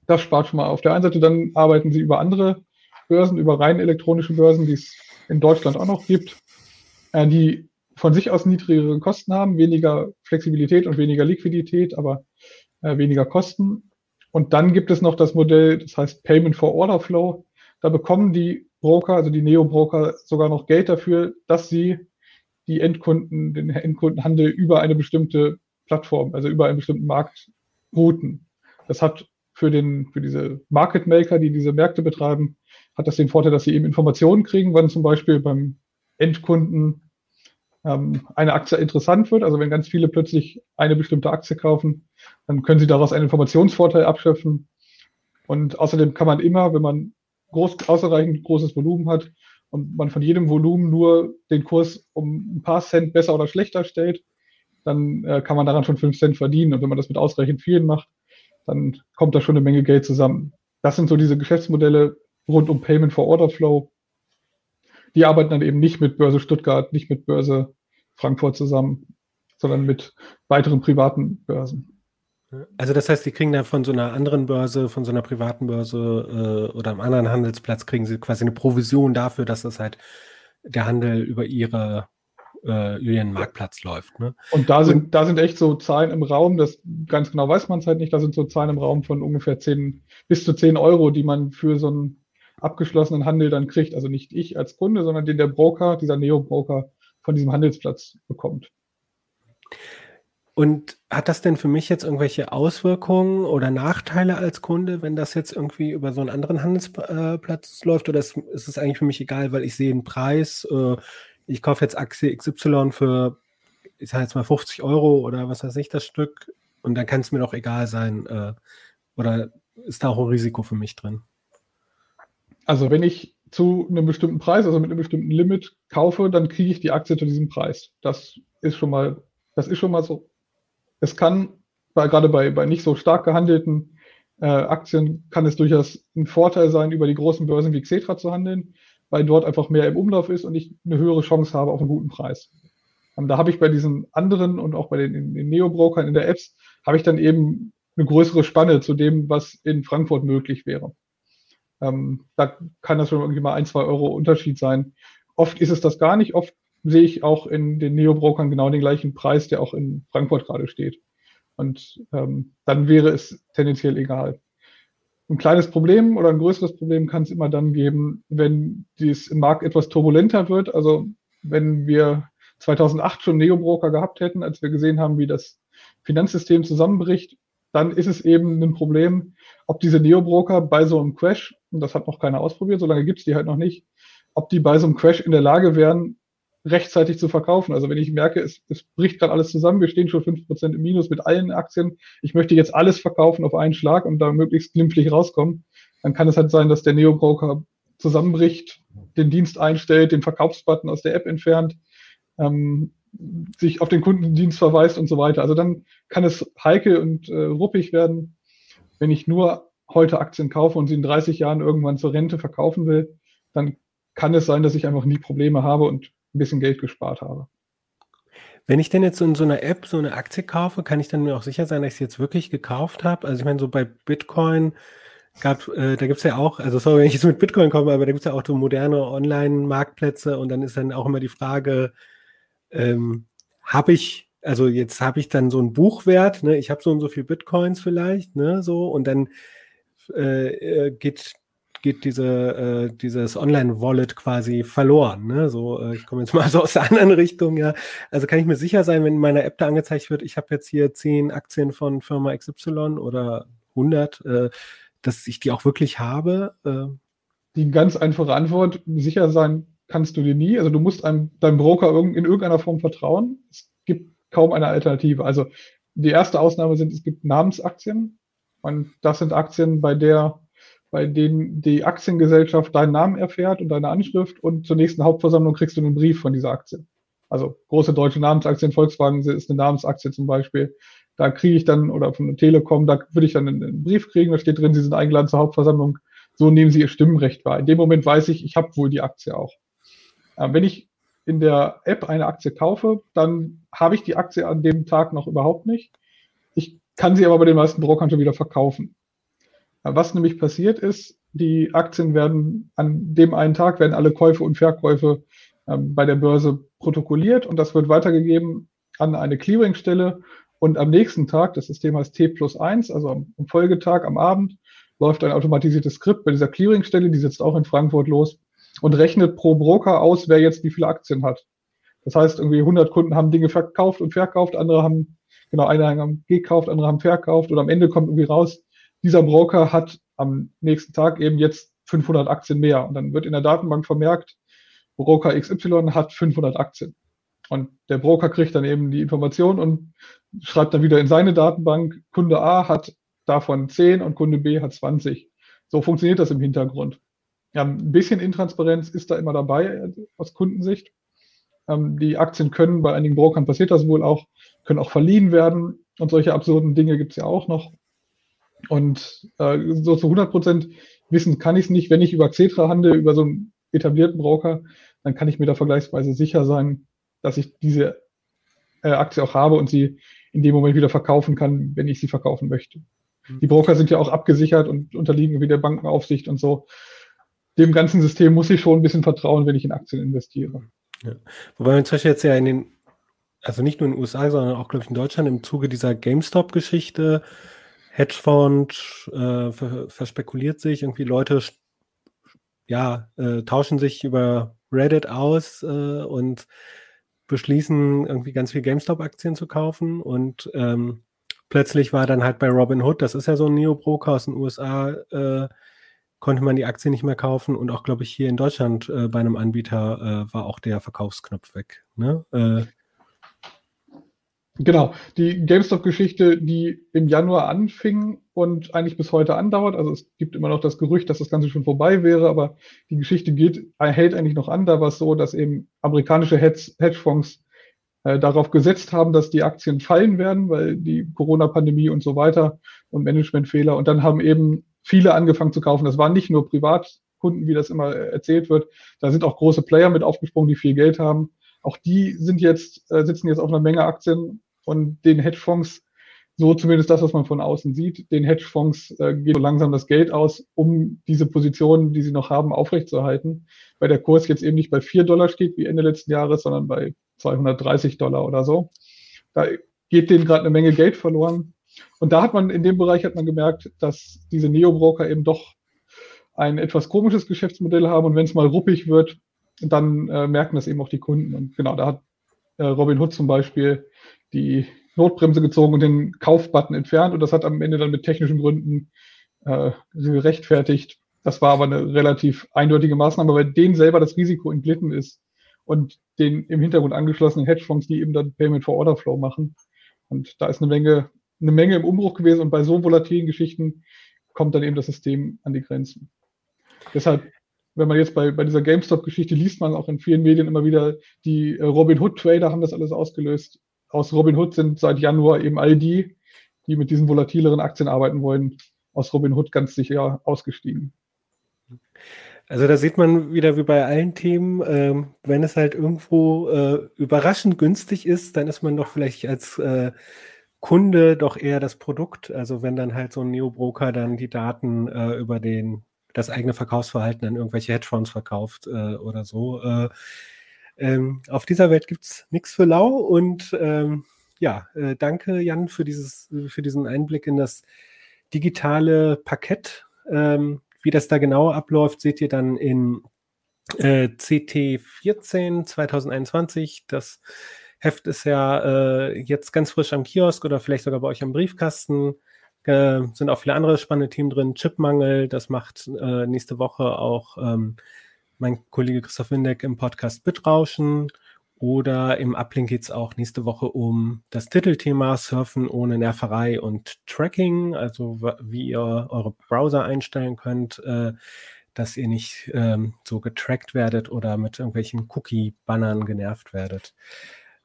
Das spart schon mal auf der einen Seite, dann arbeiten sie über andere Börsen, über rein elektronische Börsen, die es in Deutschland auch noch gibt, äh, die von sich aus niedrigere Kosten haben, weniger Flexibilität und weniger Liquidität, aber äh, weniger Kosten. Und dann gibt es noch das Modell, das heißt Payment for Order Flow. Da bekommen die Broker, also die Neo-Broker, sogar noch Geld dafür, dass sie die Endkunden, den Endkundenhandel über eine bestimmte Plattform, also über einen bestimmten Markt routen. Das hat für den, für diese Market Maker, die diese Märkte betreiben, hat das den Vorteil, dass sie eben Informationen kriegen, wann zum Beispiel beim Endkunden ähm, eine Aktie interessant wird. Also wenn ganz viele plötzlich eine bestimmte Aktie kaufen, dann können sie daraus einen Informationsvorteil abschöpfen. Und außerdem kann man immer, wenn man groß, ausreichend großes Volumen hat und man von jedem Volumen nur den Kurs um ein paar Cent besser oder schlechter stellt, dann äh, kann man daran schon fünf Cent verdienen. Und wenn man das mit ausreichend vielen macht, dann kommt da schon eine Menge Geld zusammen. Das sind so diese Geschäftsmodelle rund um Payment for Order Flow. Die arbeiten dann eben nicht mit Börse Stuttgart, nicht mit Börse Frankfurt zusammen, sondern mit weiteren privaten Börsen. Also das heißt, die kriegen da von so einer anderen Börse, von so einer privaten Börse äh, oder einem anderen Handelsplatz, kriegen sie quasi eine Provision dafür, dass das halt der Handel über ihre äh, ihren Marktplatz läuft. Ne? Und da sind, da sind echt so Zahlen im Raum, das ganz genau weiß man es halt nicht, da sind so Zahlen im Raum von ungefähr 10, bis zu 10 Euro, die man für so einen abgeschlossenen Handel dann kriegt. Also nicht ich als Kunde, sondern den der Broker, dieser Neo-Broker von diesem Handelsplatz bekommt. Und hat das denn für mich jetzt irgendwelche Auswirkungen oder Nachteile als Kunde, wenn das jetzt irgendwie über so einen anderen Handelsplatz läuft? Oder ist, ist es eigentlich für mich egal, weil ich sehe einen Preis, äh, ich kaufe jetzt Aktie XY für, ich sage jetzt mal 50 Euro oder was weiß ich, das Stück, und dann kann es mir doch egal sein. Äh, oder ist da auch ein Risiko für mich drin? Also wenn ich zu einem bestimmten Preis, also mit einem bestimmten Limit kaufe, dann kriege ich die Aktie zu diesem Preis. Das ist schon mal, das ist schon mal so. Es kann, bei, gerade bei, bei nicht so stark gehandelten äh, Aktien, kann es durchaus ein Vorteil sein, über die großen Börsen wie Xetra zu handeln, weil dort einfach mehr im Umlauf ist und ich eine höhere Chance habe auf einen guten Preis. Und da habe ich bei diesen anderen und auch bei den, den Neo-Brokern in der Apps, habe ich dann eben eine größere Spanne zu dem, was in Frankfurt möglich wäre. Ähm, da kann das schon irgendwie mal ein, zwei Euro Unterschied sein. Oft ist es das gar nicht. Oft sehe ich auch in den Neo-Brokern genau den gleichen Preis, der auch in Frankfurt gerade steht. Und ähm, dann wäre es tendenziell egal. Ein kleines Problem oder ein größeres Problem kann es immer dann geben, wenn dies im Markt etwas turbulenter wird. Also wenn wir 2008 schon Neo-Broker gehabt hätten, als wir gesehen haben, wie das Finanzsystem zusammenbricht, dann ist es eben ein Problem, ob diese Neo-Broker bei so einem Crash, und das hat noch keiner ausprobiert, solange gibt es die halt noch nicht, ob die bei so einem Crash in der Lage wären, rechtzeitig zu verkaufen. Also wenn ich merke, es, es bricht gerade alles zusammen, wir stehen schon fünf Prozent im Minus mit allen Aktien, ich möchte jetzt alles verkaufen auf einen Schlag und da möglichst glimpflich rauskommen, dann kann es halt sein, dass der Neo-Broker zusammenbricht, den Dienst einstellt, den Verkaufsbutton aus der App entfernt, ähm, sich auf den Kundendienst verweist und so weiter. Also dann kann es heikel und äh, ruppig werden, wenn ich nur heute Aktien kaufe und sie in 30 Jahren irgendwann zur Rente verkaufen will, dann kann es sein, dass ich einfach nie Probleme habe und ein bisschen Geld gespart habe. Wenn ich denn jetzt in so einer App so eine Aktie kaufe, kann ich dann mir auch sicher sein, dass ich sie jetzt wirklich gekauft habe? Also ich meine, so bei Bitcoin gab, äh, da gibt's ja auch, also sorry, wenn ich jetzt mit Bitcoin komme, aber da gibt's ja auch so moderne Online-Marktplätze und dann ist dann auch immer die Frage, ähm, habe ich, also jetzt habe ich dann so einen Buchwert, ne? ich habe so und so viel Bitcoins vielleicht, ne, so, und dann äh, äh geht geht diese, äh, dieses Online-Wallet quasi verloren. Ne? So, äh, ich komme jetzt mal so aus der anderen Richtung, ja. Also kann ich mir sicher sein, wenn in meiner App da angezeigt wird, ich habe jetzt hier zehn Aktien von Firma XY oder 100, äh, dass ich die auch wirklich habe? Äh? Die ganz einfache Antwort, sicher sein kannst du dir nie. Also du musst einem, deinem Broker in irgendeiner Form vertrauen. Es kaum eine Alternative. Also die erste Ausnahme sind, es gibt Namensaktien. Und das sind Aktien, bei der bei denen die Aktiengesellschaft deinen Namen erfährt und deine Anschrift und zur nächsten Hauptversammlung kriegst du einen Brief von dieser Aktie. Also große deutsche Namensaktien, Volkswagen ist eine Namensaktie zum Beispiel. Da kriege ich dann, oder von der Telekom, da würde ich dann einen, Brief kriegen, da steht drin, Sie sind eingeladen zur Hauptversammlung. So nehmen Sie Ihr Stimmenrecht wahr. In dem Moment weiß ich, ich habe wohl die Aktie auch. Äh, wenn ich in der App eine Aktie kaufe, dann habe ich die Aktie an dem Tag noch überhaupt nicht. Ich kann sie aber bei den meisten Brokern schon wieder verkaufen. Was nämlich passiert ist, die Aktien werden an dem einen Tag werden alle Käufe und Verkäufe ähm, bei der Börse protokolliert und das wird weitergegeben an eine Clearingstelle und am nächsten Tag, das System heißt T plus eins, also am, am Folgetag, am Abend, läuft ein automatisiertes Skript bei dieser Clearingstelle, die sitzt auch in Frankfurt los und rechnet pro Broker aus, wer jetzt wie viele Aktien hat. Das heißt, irgendwie 100 Kunden haben Dinge verkauft und verkauft, andere haben, genau, eine haben gekauft, andere haben verkauft und am Ende kommt irgendwie raus, dieser Broker hat am nächsten Tag eben jetzt 500 Aktien mehr. Und dann wird in der Datenbank vermerkt, Broker XY hat 500 Aktien. Und der Broker kriegt dann eben die Information und schreibt dann wieder in seine Datenbank, Kunde A hat davon 10 und Kunde B hat 20. So funktioniert das im Hintergrund. Ja, ein bisschen Intransparenz ist da immer dabei aus Kundensicht. Ähm, die Aktien können, bei einigen Brokern passiert das wohl auch, können auch verliehen werden und solche absurden Dinge gibt es ja auch noch. Und äh, so zu 100 Prozent wissen kann ich es nicht. Wenn ich über Xetra handle, über so einen etablierten Broker, dann kann ich mir da vergleichsweise sicher sein, dass ich diese äh, Aktie auch habe und sie in dem Moment wieder verkaufen kann, wenn ich sie verkaufen möchte. Mhm. Die Broker sind ja auch abgesichert und unterliegen wie der Bankenaufsicht und so. Dem ganzen System muss ich schon ein bisschen vertrauen, wenn ich in Aktien investiere. Ja. Wobei man zum Beispiel jetzt ja in den, also nicht nur in den USA, sondern auch, glaube ich, in Deutschland im Zuge dieser GameStop-Geschichte Hedgefonds äh, verspekuliert sich, irgendwie Leute ja, äh, tauschen sich über Reddit aus äh, und beschließen, irgendwie ganz viel GameStop-Aktien zu kaufen. Und ähm, plötzlich war dann halt bei Robinhood, das ist ja so ein Neo-Broker aus den USA, äh, konnte man die Aktie nicht mehr kaufen. Und auch, glaube ich, hier in Deutschland äh, bei einem Anbieter äh, war auch der Verkaufsknopf weg. Ne? Äh, Genau, die GameStop-Geschichte, die im Januar anfing und eigentlich bis heute andauert. Also es gibt immer noch das Gerücht, dass das Ganze schon vorbei wäre, aber die Geschichte geht, hält eigentlich noch an. Da war es so, dass eben amerikanische Hedgefonds äh, darauf gesetzt haben, dass die Aktien fallen werden, weil die Corona-Pandemie und so weiter und Managementfehler. Und dann haben eben viele angefangen zu kaufen. Das waren nicht nur Privatkunden, wie das immer erzählt wird. Da sind auch große Player mit aufgesprungen, die viel Geld haben. Auch die sind jetzt, äh, sitzen jetzt auf einer Menge Aktien und den Hedgefonds, so zumindest das, was man von außen sieht, den Hedgefonds äh, geht so langsam das Geld aus, um diese Positionen, die sie noch haben, aufrechtzuerhalten. Weil der Kurs jetzt eben nicht bei 4 Dollar steht wie Ende letzten Jahres, sondern bei 230 Dollar oder so. Da geht denen gerade eine Menge Geld verloren. Und da hat man, in dem Bereich hat man gemerkt, dass diese Neo-Broker eben doch ein etwas komisches Geschäftsmodell haben. Und wenn es mal ruppig wird, dann äh, merken das eben auch die Kunden. Und genau, da hat äh, Robin Hood zum Beispiel die Notbremse gezogen und den Kaufbutton entfernt. Und das hat am Ende dann mit technischen Gründen äh, gerechtfertigt. Das war aber eine relativ eindeutige Maßnahme, weil denen selber das Risiko entglitten ist und den im Hintergrund angeschlossenen Hedgefonds, die eben dann Payment for Order Flow machen. Und da ist eine Menge, eine Menge im Umbruch gewesen und bei so volatilen Geschichten kommt dann eben das System an die Grenzen. Deshalb, wenn man jetzt bei, bei dieser GameStop-Geschichte liest man auch in vielen Medien immer wieder, die äh, Robin Hood Trader haben das alles ausgelöst aus Robinhood sind seit Januar eben all die, die mit diesen volatileren Aktien arbeiten wollen, aus Robinhood ganz sicher ausgestiegen. Also da sieht man wieder wie bei allen Themen, ähm, wenn es halt irgendwo äh, überraschend günstig ist, dann ist man doch vielleicht als äh, Kunde doch eher das Produkt. Also wenn dann halt so ein Neo-Broker dann die Daten äh, über den das eigene Verkaufsverhalten an irgendwelche Hedgefonds verkauft äh, oder so. Äh, ähm, auf dieser Welt gibt es nichts für lau und ähm, ja, äh, danke Jan für dieses, für diesen Einblick in das digitale Parkett. Ähm, wie das da genau abläuft, seht ihr dann in äh, CT 14 2021. Das Heft ist ja äh, jetzt ganz frisch am Kiosk oder vielleicht sogar bei euch am Briefkasten. Äh, sind auch viele andere spannende Themen drin. Chipmangel, das macht äh, nächste Woche auch ähm, mein Kollege Christoph Windeck im Podcast Bitrauschen. Oder im Uplink geht es auch nächste Woche um das Titelthema Surfen ohne Nerverei und Tracking, also wie ihr eure Browser einstellen könnt, äh, dass ihr nicht ähm, so getrackt werdet oder mit irgendwelchen Cookie-Bannern genervt werdet.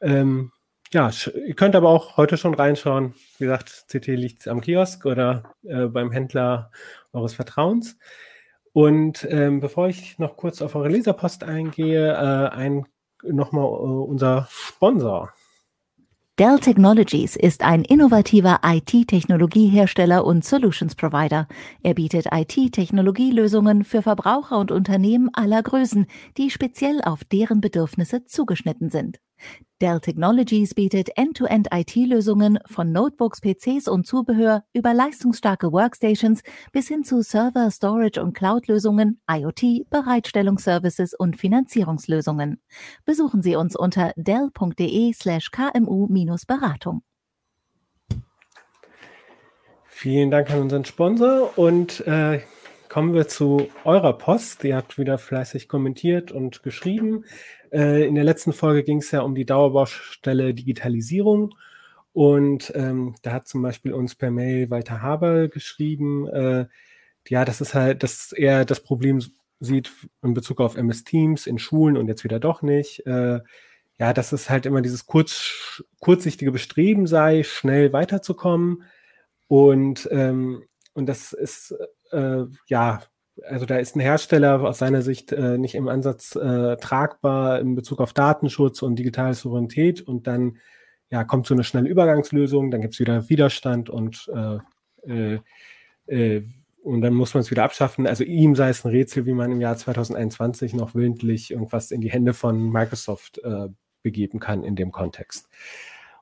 Ähm, ja, ihr könnt aber auch heute schon reinschauen. Wie gesagt, CT liegt am Kiosk oder äh, beim Händler eures Vertrauens. Und ähm, bevor ich noch kurz auf eure Leserpost eingehe, äh, ein nochmal äh, unser Sponsor. Dell Technologies ist ein innovativer IT-Technologiehersteller und Solutions Provider. Er bietet IT-Technologielösungen für Verbraucher und Unternehmen aller Größen, die speziell auf deren Bedürfnisse zugeschnitten sind. Dell Technologies bietet End-to-End-IT-Lösungen von Notebooks, PCs und Zubehör über leistungsstarke Workstations bis hin zu Server, Storage und Cloud-Lösungen, IoT, Bereitstellungsservices und Finanzierungslösungen. Besuchen Sie uns unter dell.de/kmu-beratung. Vielen Dank an unseren Sponsor und äh, kommen wir zu eurer Post. Ihr habt wieder fleißig kommentiert und geschrieben. Äh, in der letzten Folge ging es ja um die Dauerbaustelle Digitalisierung. Und ähm, da hat zum Beispiel uns per Mail Walter Haber geschrieben, äh, ja, das ist halt, dass er das Problem sieht in Bezug auf MS Teams in Schulen und jetzt wieder doch nicht. Äh, ja, dass es halt immer dieses kurz, kurzsichtige Bestreben sei, schnell weiterzukommen. Und, ähm, und das ist, äh, ja, also da ist ein Hersteller aus seiner Sicht äh, nicht im Ansatz äh, tragbar in Bezug auf Datenschutz und digitale Souveränität und dann ja, kommt so eine schnelle Übergangslösung, dann gibt es wieder Widerstand und, äh, äh, äh, und dann muss man es wieder abschaffen. Also ihm sei es ein Rätsel, wie man im Jahr 2021 noch willentlich irgendwas in die Hände von Microsoft äh, begeben kann in dem Kontext.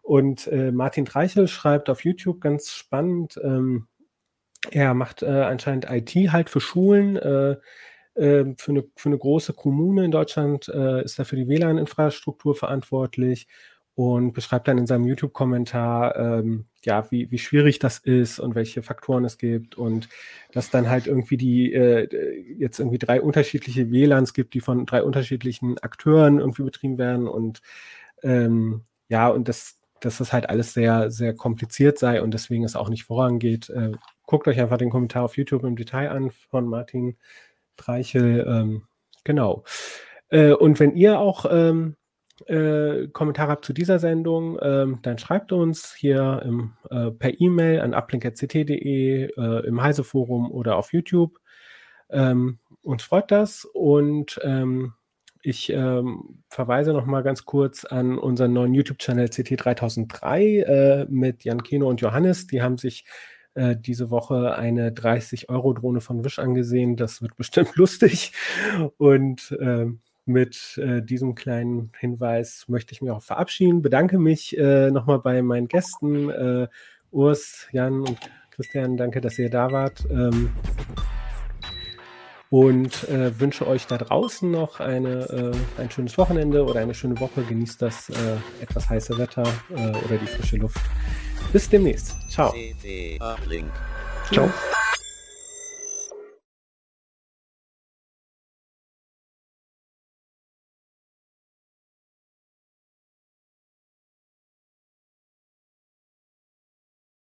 Und Martin Treichel schreibt auf YouTube ganz spannend, ähm, er macht äh, anscheinend IT halt für Schulen. Äh, äh, für, eine, für eine große Kommune in Deutschland äh, ist er für die WLAN-Infrastruktur verantwortlich und beschreibt dann in seinem YouTube-Kommentar, ähm, ja, wie, wie schwierig das ist und welche Faktoren es gibt und dass dann halt irgendwie die äh, jetzt irgendwie drei unterschiedliche WLANs gibt, die von drei unterschiedlichen Akteuren irgendwie betrieben werden und ähm, ja, und das, dass das halt alles sehr, sehr kompliziert sei und deswegen es auch nicht vorangeht. Äh, guckt euch einfach den Kommentar auf YouTube im Detail an von Martin Dreichel. Ähm, genau. Äh, und wenn ihr auch ähm, äh, Kommentare habt zu dieser Sendung, ähm, dann schreibt uns hier im, äh, per E-Mail an uplink.ct.de, äh, im Heise-Forum oder auf YouTube. Ähm, uns freut das und ähm, ich ähm, verweise noch mal ganz kurz an unseren neuen YouTube-Channel CT3003 äh, mit Jan Keno und Johannes. Die haben sich äh, diese Woche eine 30-Euro-Drohne von Wish angesehen. Das wird bestimmt lustig. Und äh, mit äh, diesem kleinen Hinweis möchte ich mich auch verabschieden. Bedanke mich äh, nochmal bei meinen Gästen, äh, Urs, Jan und Christian. Danke, dass ihr da wart. Ähm, und äh, wünsche euch da draußen noch eine, äh, ein schönes Wochenende oder eine schöne Woche. Genießt das äh, etwas heiße Wetter oder die frische Luft. Bis demnächst. Ciao. Ciao.